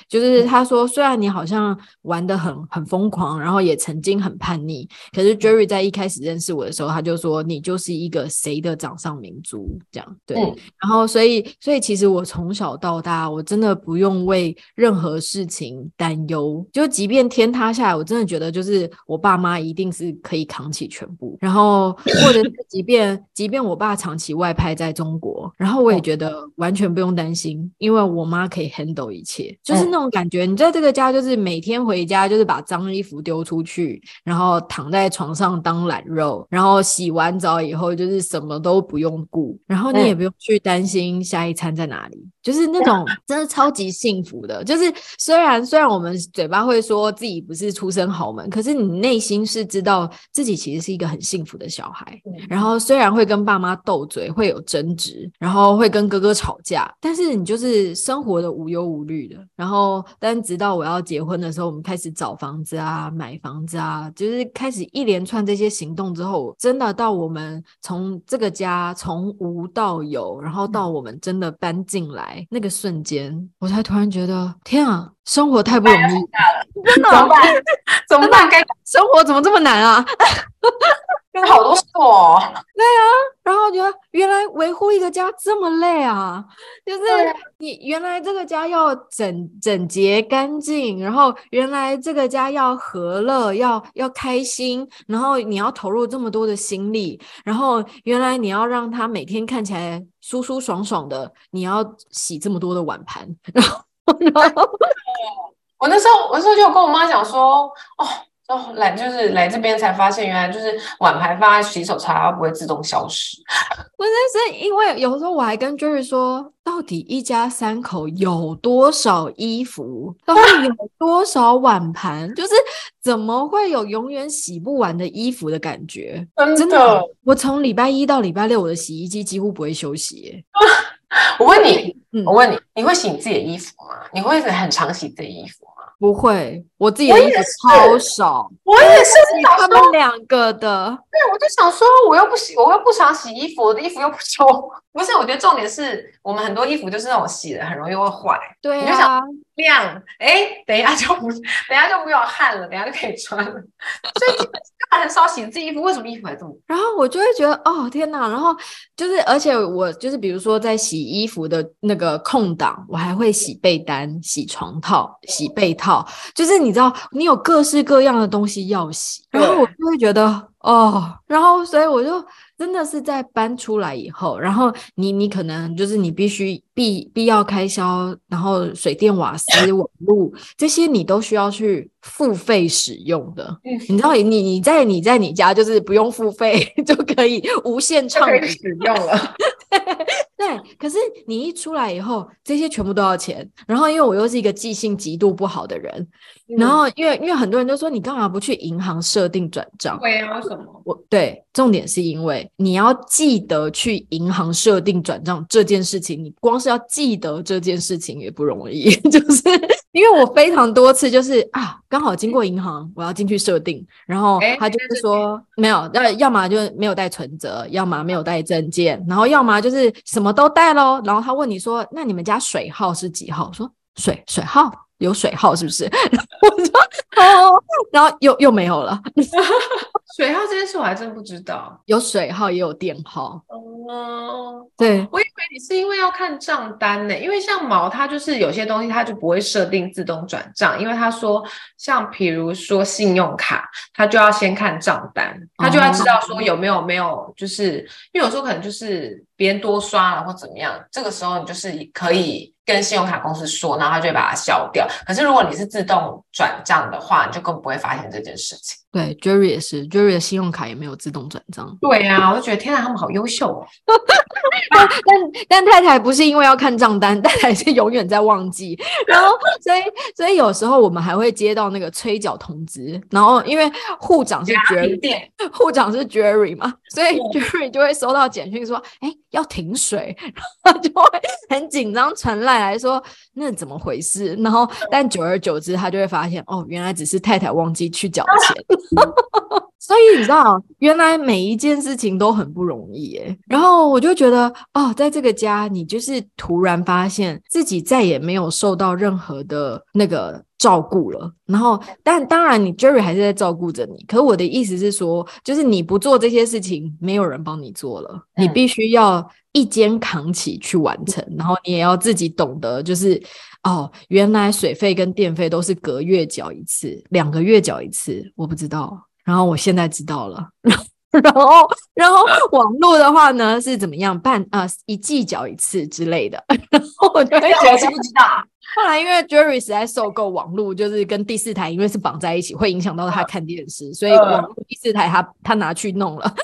就是他说，虽然你好像玩的很很疯狂，然后也曾经很叛逆，可是 Jerry 在一开始认识我的时候，他就说你就是一个谁的掌上明珠，这样对。然后所以所以其实我从小到大，我真的不用为任何事情担忧，就即便天塌下来，我真的觉得就是我爸。爸妈一定是可以扛起全部，然后或者是 即便即便我爸长期外派在中国，然后我也觉得完全不用担心，因为我妈可以 handle 一切，就是那种感觉。你在这个家就是每天回家就是把脏衣服丢出去，然后躺在床上当懒肉，然后洗完澡以后就是什么都不用顾，然后你也不用去担心下一餐在哪里，就是那种 真的超级幸福的。就是虽然虽然我们嘴巴会说自己不是出身豪门，可是你内心是知道自己其实是一个很幸福的小孩，然后虽然会跟爸妈斗嘴，会有争执，然后会跟哥哥吵架，但是你就是生活的无忧无虑的。然后，但直到我要结婚的时候，我们开始找房子啊，买房子啊，就是开始一连串这些行动之后，真的到我们从这个家从无到有，然后到我们真的搬进来那个瞬间，我才突然觉得，天啊！生活太不容易了，真的怎么办？怎么办？该生活怎么这么难啊？有好多事哦。对啊，然后后觉得原来维护一个家这么累啊！就是你原来这个家要整整洁干净，然后原来这个家要和乐，要要开心，然后你要投入这么多的心力，然后原来你要让他每天看起来舒舒爽爽的，你要洗这么多的碗盘，然 后然后我那时候我那时候就跟我妈讲说，哦。哦，来就是来这边才发现，原来就是碗盘放在洗手槽，它不会自动消失。不是，是因为有时候我还跟 Jerry 说，到底一家三口有多少衣服，到底有多少碗盘，就是怎么会有永远洗不完的衣服的感觉？真的，真的我从礼拜一到礼拜六，我的洗衣机几乎不会休息。我问你，嗯，我问你，你会洗你自己的衣服吗？你会很常洗自己的衣服吗？不会，我自己的衣服超少。我也是，洗他们两个的。对，我就想说，我又不洗，我又不常洗衣服，我的衣服又不多。不是，我觉得重点是我们很多衣服就是那种洗了很容易会坏。对啊。你就想晾，哎，等一下就不，等一下就没有汗了，等一下就可以穿了。所以还很少洗自己衣服，为什么衣服还这么？然后我就会觉得，哦天哪！然后就是，而且我就是，比如说在洗衣服的那个空档，我还会洗被单、洗床套、洗被套，就是你知道，你有各式各样的东西要洗，然后我就会觉得。哦，然后所以我就真的是在搬出来以后，然后你你可能就是你必须必必要开销，然后水电瓦斯网络这些你都需要去付费使用的。嗯，你知道你你在你在你家就是不用付费 就可以无限畅使用了。对，可是你一出来以后，这些全部都要钱。然后因为我又是一个记性极度不好的人，嗯、然后因为因为很多人都说你干嘛不去银行设定转账？对啊，为什么？我对，重点是因为你要记得去银行设定转账这件事情，你光是要记得这件事情也不容易，就是。因为我非常多次就是啊，刚好经过银行，我要进去设定，然后他就是说没有，要要么就没有带存折，要么没有带证件，然后要么就是什么都带喽。然后他问你说：“那你们家水号是几号？”我说：“水水号有水号是不是？” 我说：“哦。”然后又又没有了。水号这件事我还真不知道，有水号也有电号。哦，对，我以为你是因为要看账单呢，因为像毛它就是有些东西它就不会设定自动转账，因为他说像比如说信用卡，他就要先看账单，他就要知道说有没有没有，就是因为有时候可能就是别人多刷了或怎么样，这个时候你就是可以。跟信用卡公司说，然后他就会把它消掉。可是如果你是自动转账的话，你就更不会发现这件事情。对，Jerry 也是，Jerry 的信用卡也没有自动转账。对呀、啊，我就觉得天哪，他们好优秀哦。但但但太太不是因为要看账单，太太是永远在忘记。然后所以所以有时候我们还会接到那个催缴通知，然后因为护长是 Jerry，户长是 Jerry 嘛，所以 Jerry 就会收到简讯说，哎、欸，要停水，然后就会很紧张传赖。来说那怎么回事？然后但久而久之，他就会发现哦，原来只是太太忘记去缴钱。所以你知道，原来每一件事情都很不容易耶。然后我就觉得哦，在这个家，你就是突然发现自己再也没有受到任何的那个照顾了。然后，但当然，你 Jerry 还是在照顾着你。可我的意思是说，就是你不做这些事情，没有人帮你做了，你必须要。一肩扛起去完成，然后你也要自己懂得，就是哦，原来水费跟电费都是隔月缴一次，两个月缴一次，我不知道，然后我现在知道了，然后然后网络的话呢是怎么样办啊？一季缴一次之类的，然后我就会觉得不知道？后来因为 Jerry 实在受够网络，就是跟第四台因为是绑在一起，会影响到他看电视，所以网络第四台他他拿去弄了。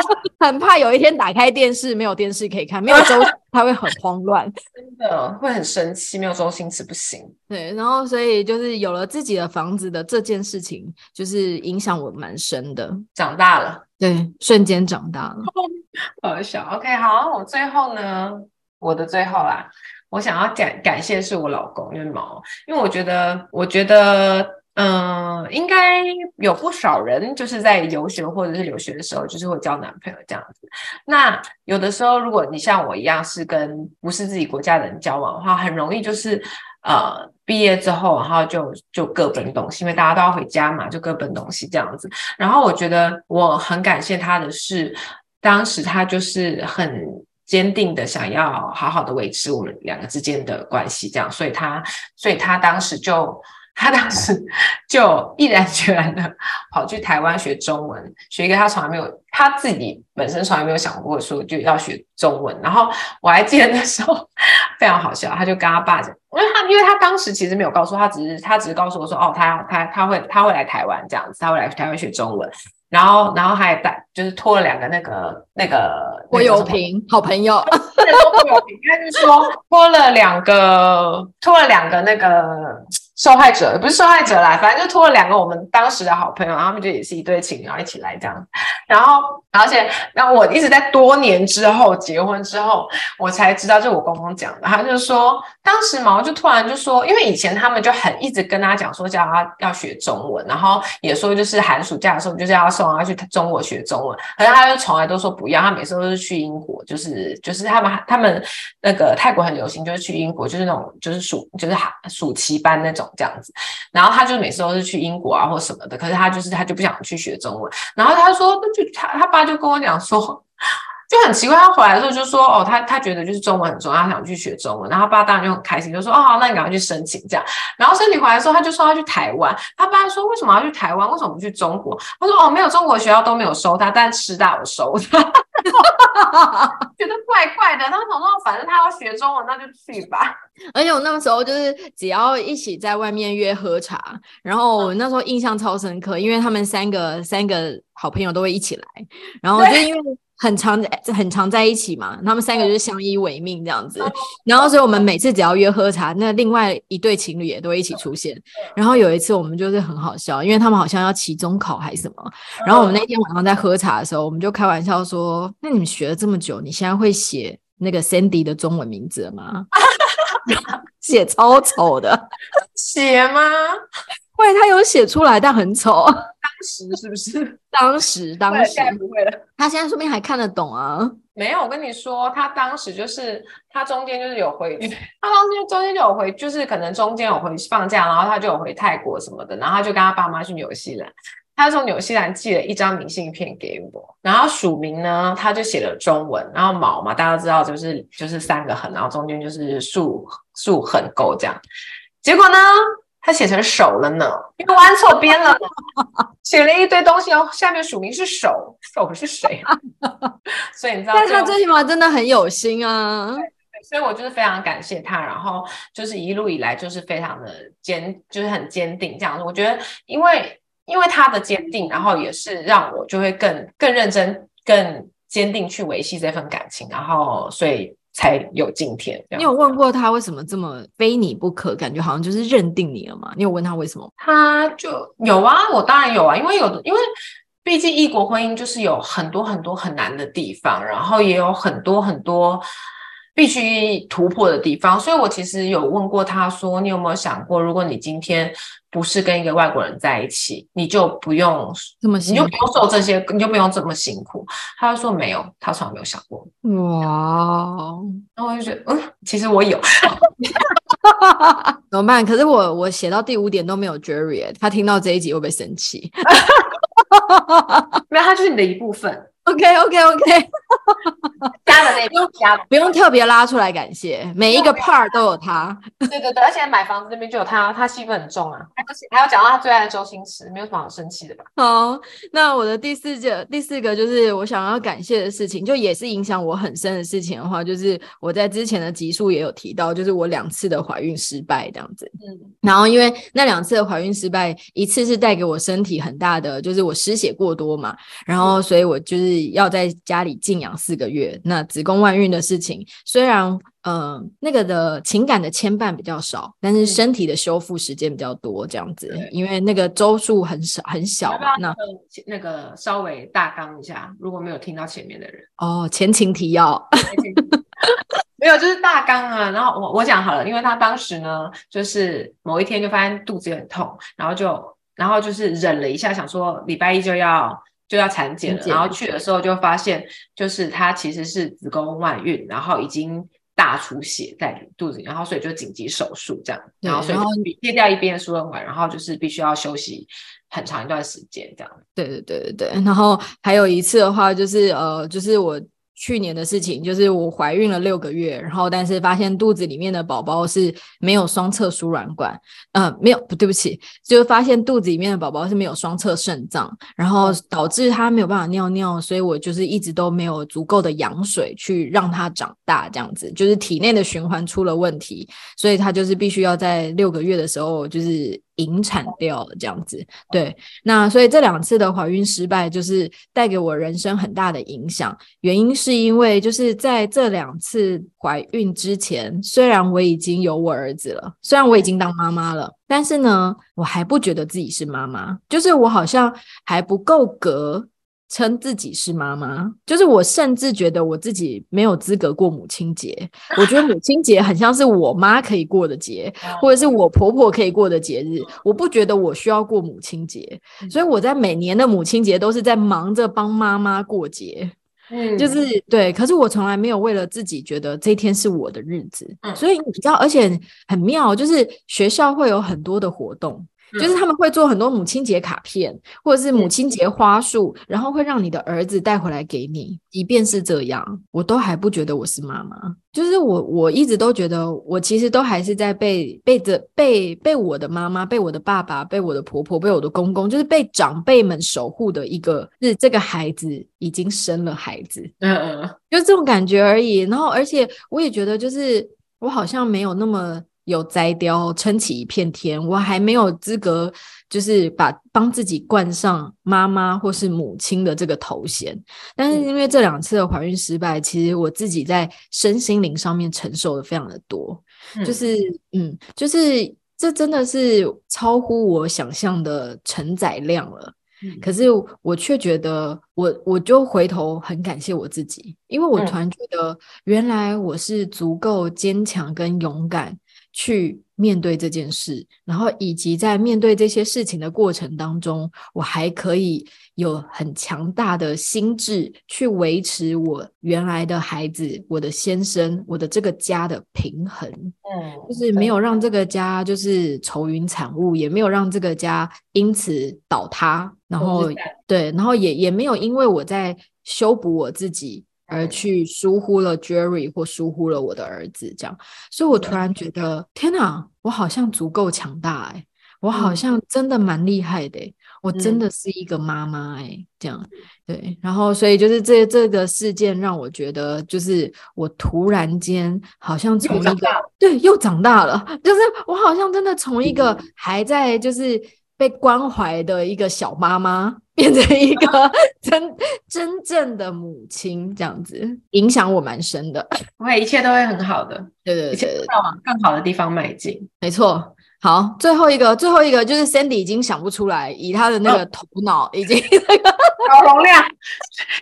很怕有一天打开电视没有电视可以看，没有周他会很慌乱，真的会很生气，没有周星驰不行。对，然后所以就是有了自己的房子的这件事情，就是影响我蛮深的。长大了，对，瞬间长大了，好笑。OK，好，我最后呢，我的最后啦，我想要感感谢是我老公，因为毛，因为我觉得，我觉得。嗯，应该有不少人就是在游学或者是留学的时候，就是会交男朋友这样子。那有的时候，如果你像我一样是跟不是自己国家的人交往的话，很容易就是呃毕业之后，然后就就各奔东西，因为大家都要回家嘛，就各奔东西这样子。然后我觉得我很感谢他的是，当时他就是很坚定的想要好好的维持我们两个之间的关系，这样，所以他，所以他当时就。他当时 就毅然决然的跑去台湾学中文，学一个他从来没有，他自己本身从来没有想过说就要学中文。然后我还记得那时候非常好笑，他就跟他爸讲，因为他因为他当时其实没有告诉他，只是他只是告诉我说，哦，他他他会他会来台湾这样子，他会来台湾学中文。然后然后还带就是拖了两个那个那个郭友平好朋友，拖油瓶，应该是说拖了两个拖了两个那个。受害者不是受害者啦，反正就拖了两个我们当时的好朋友，然后他们就也是一对情侣，然后一起来这样。然后，而且，那我一直在多年之后结婚之后，我才知道，就我公公讲的，他就说，当时毛就突然就说，因为以前他们就很一直跟他讲说，叫他要学中文，然后也说就是寒暑假的时候就是要送他去中国学中文，可是他就从来都说不要，他每次都是去英国，就是就是他们他们那个泰国很流行，就是去英国，就是那种就是暑就是寒暑期班那种。这样子，然后他就每次都是去英国啊或什么的，可是他就是他就不想去学中文，然后他说，那就他他爸就跟我讲说，就很奇怪，他回来的时候就说，哦，他他觉得就是中文很重要，他想去学中文，然后他爸当然就很开心，就说，哦，好，那你赶快去申请这样，然后申请回来的时候，他就说他去台湾，他爸说为什么要去台湾，为什么不去中国？他说，哦，没有中国学校都没有收他，但师大有收他。觉得怪怪的，他想说，反正他要学中文，那就去吧。而且我那个时候就是只要一起在外面约喝茶，然后我那时候印象超深刻，因为他们三个三个好朋友都会一起来，然后就因为。很常很常在一起嘛，他们三个就是相依为命这样子，然后所以我们每次只要约喝茶，那另外一对情侣也都会一起出现。然后有一次我们就是很好笑，因为他们好像要期中考还是什么，然后我们那天晚上在喝茶的时候，我们就开玩笑说：“那你们学了这么久，你现在会写那个 Sandy 的中文名字了吗？” 写超丑的，写吗？会，他有写出来，但很丑。当时是不是？当时，当时不会了。他现在说不定还看得懂啊。没有，我跟你说，他当时就是他中间就是有回，他当时中间就有回，就是可能中间有回放假，然后他就有回泰国什么的，然后他就跟他爸妈去纽西兰。他从纽西兰寄了一张明信片给我，然后署名呢，他就写了中文，然后毛嘛，大家都知道就是就是三个横，然后中间就是竖竖横勾这样。结果呢？他写成手了呢，因为弯错边了，写了一堆东西，然后下面署名是手，手是谁？所以你知道，但他最起码真的很有心啊。所以我就是非常感谢他，然后就是一路以来就是非常的坚，就是很坚定这样子。我觉得，因为因为他的坚定，然后也是让我就会更更认真、更坚定去维系这份感情，然后所以。才有今天。你有问过他为什么这么非你不可？感觉好像就是认定你了吗？你有问他为什么？他就有啊，我当然有啊，因为有的，因为毕竟异国婚姻就是有很多很多很难的地方，然后也有很多很多必须突破的地方，所以我其实有问过他说，你有没有想过，如果你今天不是跟一个外国人在一起，你就不用这么辛苦，你就不用受这些，你就不用这么辛苦。他就说没有，他从来没有想过。哇，然后我就觉得，嗯，其实我有 怎么办？可是我我写到第五点都没有 Jerry，他听到这一集会不会生气？没有，他就是你的一部分。OK OK OK，加的那不用加，不用特别拉出来感谢，每一个 part 都有他。对对对，而且买房子那边就有他，他戏份很重啊。而 且还要讲到他最爱的周星驰，没有什么好生气的吧？好，那我的第四个第四个就是我想要感谢的事情，就也是影响我很深的事情的话，就是我在之前的集数也有提到，就是我两次的怀孕失败这样子。嗯，然后因为那两次的怀孕失败，一次是带给我身体很大的，就是我失血过多嘛，然后所以我就是。要在家里静养四个月，那子宫外孕的事情，虽然嗯、呃、那个的情感的牵绊比较少，但是身体的修复时间比较多，这样子，嗯、因为那个周数很少很小嘛。那那个稍微大纲一下，如果没有听到前面的人哦，前情提要，没有就是大纲啊。然后我我讲好了，因为他当时呢，就是某一天就发现肚子很痛，然后就然后就是忍了一下，想说礼拜一就要。就要产检了，然后去的时候就发现，就是她其实是子宫外孕，然后已经。大出血在肚子里，然后所以就紧急手术这样，然后所以切掉一边输卵管，然后就是必须要休息很长一段时间这样。对对对对对，然后还有一次的话就是呃，就是我。去年的事情就是我怀孕了六个月，然后但是发现肚子里面的宝宝是没有双侧输卵管，呃，没有，不对不起，就是发现肚子里面的宝宝是没有双侧肾脏，然后导致他没有办法尿尿，所以我就是一直都没有足够的羊水去让他长大，这样子就是体内的循环出了问题，所以他就是必须要在六个月的时候就是。引产掉了这样子，对，那所以这两次的怀孕失败就是带给我人生很大的影响。原因是因为就是在这两次怀孕之前，虽然我已经有我儿子了，虽然我已经当妈妈了，但是呢，我还不觉得自己是妈妈，就是我好像还不够格。称自己是妈妈，就是我甚至觉得我自己没有资格过母亲节。我觉得母亲节很像是我妈可以过的节，或者是我婆婆可以过的节日。我不觉得我需要过母亲节，所以我在每年的母亲节都是在忙着帮妈妈过节。嗯，就是对，可是我从来没有为了自己觉得这一天是我的日子。所以你知道，而且很妙，就是学校会有很多的活动。就是他们会做很多母亲节卡片，或者是母亲节花束，然后会让你的儿子带回来给你。即便是这样，我都还不觉得我是妈妈。就是我，我一直都觉得我其实都还是在被被着被被我的妈妈、被我的爸爸、被我的婆婆、被我的公公，就是被长辈们守护的一个，是这个孩子已经生了孩子，嗯嗯，就这种感觉而已。然后，而且我也觉得，就是我好像没有那么。有摘雕撑起一片天，我还没有资格，就是把帮自己冠上妈妈或是母亲的这个头衔。但是因为这两次的怀孕失败，嗯、其实我自己在身心灵上面承受的非常的多，嗯就是嗯，就是这真的是超乎我想象的承载量了。嗯、可是我却觉得我，我我就回头很感谢我自己，因为我突然觉得原来我是足够坚强跟勇敢。去面对这件事，然后以及在面对这些事情的过程当中，我还可以有很强大的心智去维持我原来的孩子、我的先生、我的这个家的平衡。嗯，就是没有让这个家就是愁云惨雾，也没有让这个家因此倒塌。然后对，然后也也没有因为我在修补我自己。而去疏忽了 Jerry 或疏忽了我的儿子，这样，所以我突然觉得，天哪，我好像足够强大哎、欸，我好像真的蛮厉害的、欸嗯，我真的是一个妈妈哎，这样，对，然后所以就是这这个事件让我觉得，就是我突然间好像从一个对又长大了，就是我好像真的从一个还在就是。被关怀的一个小妈妈，变成一个真真正的母亲，这样子影响我蛮深的。不会，一切都会很好的。对对一切往更好的地方迈进。没错。好，最后一个，最后一个就是 Sandy 已经想不出来，以他的那个头脑已经那个脑容量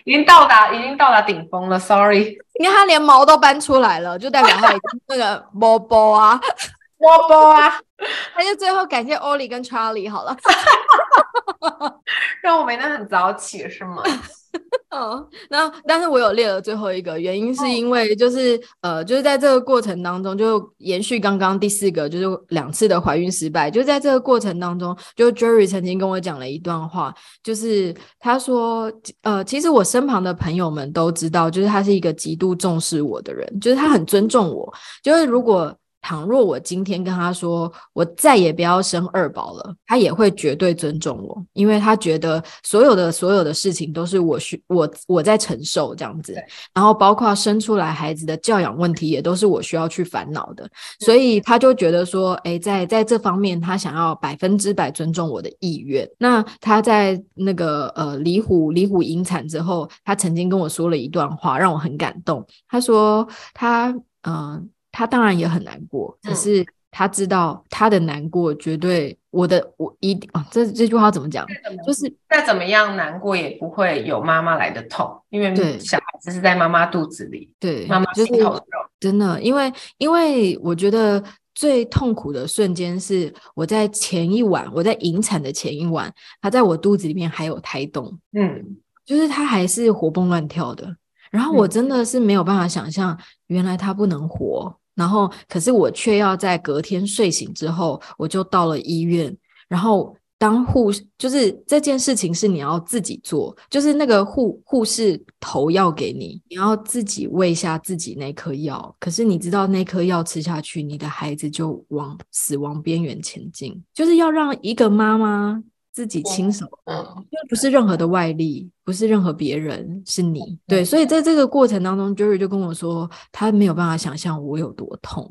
已经到达，已经到达顶峰了。Sorry，你看他连毛都搬出来了，就代表他已经那个波波啊。波波啊，那就最后感谢 Ollie 跟 Charlie 好了，让我没得很早起是吗？哦，那但是我有列了最后一个原因，是因为就是、哦、呃，就是在这个过程当中，就延续刚刚第四个，就是两次的怀孕失败，就在这个过程当中，就 Jerry 曾经跟我讲了一段话，就是他说，呃，其实我身旁的朋友们都知道，就是他是一个极度重视我的人，就是他很尊重我，就是如果。倘若我今天跟他说，我再也不要生二宝了，他也会绝对尊重我，因为他觉得所有的所有的事情都是我需我我在承受这样子，然后包括生出来孩子的教养问题也都是我需要去烦恼的，所以他就觉得说，哎，在在这方面他想要百分之百尊重我的意愿。那他在那个呃李虎李虎引产之后，他曾经跟我说了一段话，让我很感动。他说他嗯。呃他当然也很难过，可是他知道他的难过绝对我的我一定啊，这这句话怎么讲？就是再怎么样难过也不会有妈妈来的痛，因为小孩子是在妈妈肚子里，对，妈妈心头的肉，真的，因为因为我觉得最痛苦的瞬间是我在前一晚，我在引产的前一晚，他在我肚子里面还有胎动，嗯，就是他还是活蹦乱跳的。然后我真的是没有办法想象，原来他不能活。然后，可是我却要在隔天睡醒之后，我就到了医院。然后，当护士，就是这件事情是你要自己做，就是那个护护士投药给你，你要自己喂下自己那颗药。可是你知道那颗药吃下去，你的孩子就往死亡边缘前进。就是要让一个妈妈。自己亲手，嗯，因为不是任何的外力，不是任何别人，是你，对，所以在这个过程当中，Jerry 就跟我说，他没有办法想象我有多痛，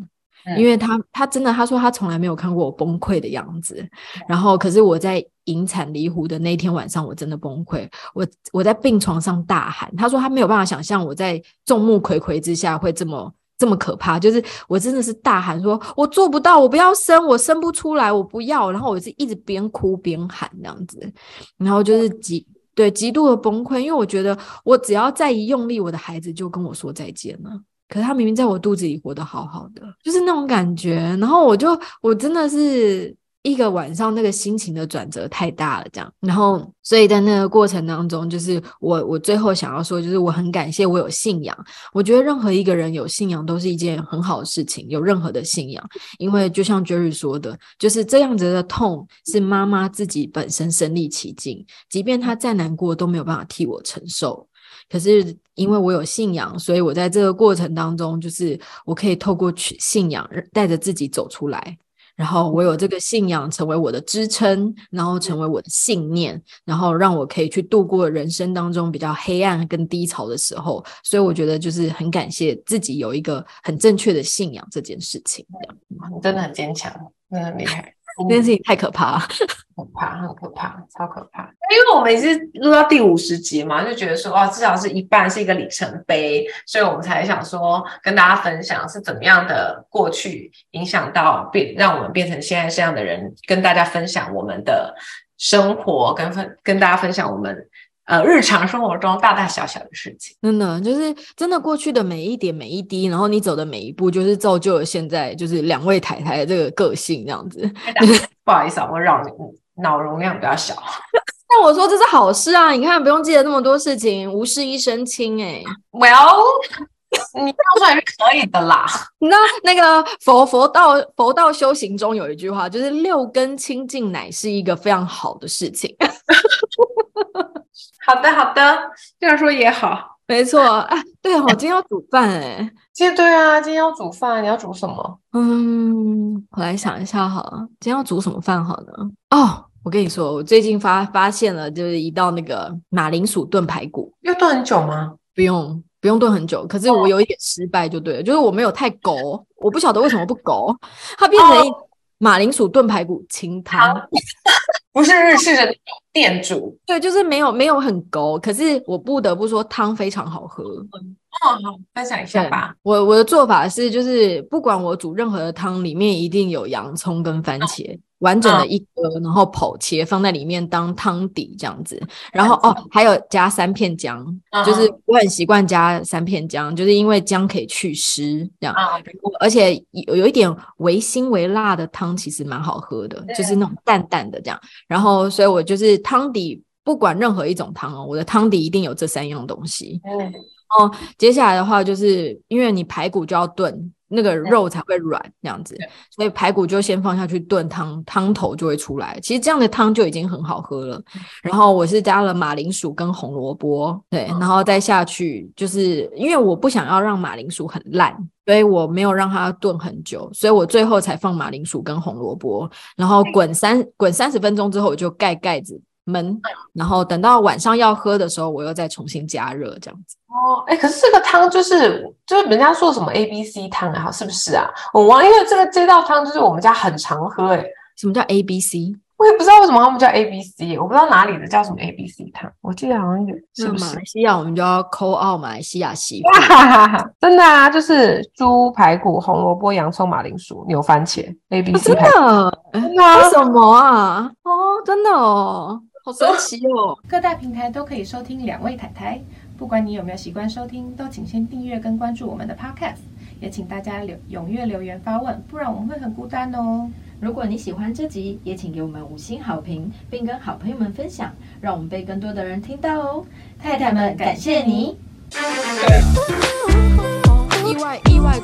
因为他他真的他说他从来没有看过我崩溃的样子，然后可是我在引产离湖的那天晚上，我真的崩溃，我我在病床上大喊，他说他没有办法想象我在众目睽睽之下会这么。这么可怕，就是我真的是大喊说：“我做不到，我不要生，我生不出来，我不要。”然后我是一直边哭边喊这样子，然后就是极对极度的崩溃，因为我觉得我只要再一用力，我的孩子就跟我说再见了。可是他明明在我肚子里活得好好的，就是那种感觉。然后我就我真的是。一个晚上，那个心情的转折太大了，这样，然后，所以在那个过程当中，就是我，我最后想要说，就是我很感谢我有信仰。我觉得任何一个人有信仰都是一件很好的事情，有任何的信仰，因为就像 Jerry 说的，就是这样子的痛是妈妈自己本身身历其境，即便她再难过都没有办法替我承受。可是因为我有信仰，所以我在这个过程当中，就是我可以透过去信仰带着自己走出来。然后我有这个信仰成为我的支撑，然后成为我的信念，然后让我可以去度过人生当中比较黑暗跟低潮的时候。所以我觉得就是很感谢自己有一个很正确的信仰这件事情。你真的很坚强，真的很厉害。这件事情太可怕了，可怕，很可怕，超可怕。因为我们也是录到第五十集嘛，就觉得说，哦，至少是一半是一个里程碑，所以我们才想说跟大家分享是怎么样的过去影响到变，让我们变成现在这样的人，跟大家分享我们的生活，跟分跟大家分享我们。呃，日常生活中大大小小的事情，真的就是真的过去的每一点每一滴，然后你走的每一步，就是造就了现在就是两位太太的这个个性这样子。不好意思啊，我脑脑容量比较小。但我说这是好事啊，你看不用记得那么多事情，无事一身轻哎。Well，你跳出来是可以的啦。你知道那个佛佛道佛道修行中有一句话，就是六根清净乃是一个非常好的事情。好的，好的，这样说也好，没错。啊，对哦，今天要煮饭哎，今天对啊，今天要煮饭，你要煮什么？嗯，我来想一下好了，今天要煮什么饭好呢？哦，我跟你说，我最近发发现了，就是一道那个马铃薯炖排骨，要炖很久吗？不用，不用炖很久。可是我有一点失败，就对了，就是我没有太勾，我不晓得为什么不勾，它变成一马铃薯炖排骨清汤。不是日式的店主，对，就是没有没有很勾，可是我不得不说汤非常好喝。哦，好，分享一下吧。我我的做法是，就是不管我煮任何的汤，里面一定有洋葱跟番茄。哦完整的一颗，然后剖切放在里面当汤底这样子，然后哦，还有加三片姜，就是我很习惯加三片姜，就是因为姜可以去湿这样，而且有有一点微辛微辣的汤其实蛮好喝的，就是那种淡淡的这样，然后所以我就是汤底不管任何一种汤哦，我的汤底一定有这三样东西。哦，接下来的话就是因为你排骨就要炖。那个肉才会软，这样子，所以排骨就先放下去炖汤，汤头就会出来。其实这样的汤就已经很好喝了。然后我是加了马铃薯跟红萝卜，对，然后再下去，就是因为我不想要让马铃薯很烂，所以我没有让它炖很久，所以我最后才放马铃薯跟红萝卜，然后滚三滚三十分钟之后，我就盖盖子。焖，然后等到晚上要喝的时候，我又再重新加热，这样子。哦，哎，可是这个汤就是就是人家说什么 A B C 汤啊，是不是啊？我忘，因为这个这道汤就是我们家很常喝，哎，什么叫 A B C？我也不知道为什么他们叫 A B C，我不知道哪里的叫什么 A B C 汤，我记得好像有，是不是？马来西亚我们就要 call out 马来西亚媳妇，真的啊，就是猪排骨、红萝卜、洋葱、马铃薯、牛番茄 A B C 真的？为什么啊？哦，真的哦。好神奇哦！各大平台都可以收听两位太太，不管你有没有习惯收听，都请先订阅跟关注我们的 Podcast，也请大家留踊跃留言发问，不然我们会很孤单哦。如果你喜欢这集，也请给我们五星好评，并跟好朋友们分享，让我们被更多的人听到哦。太太们，感谢你。意外意外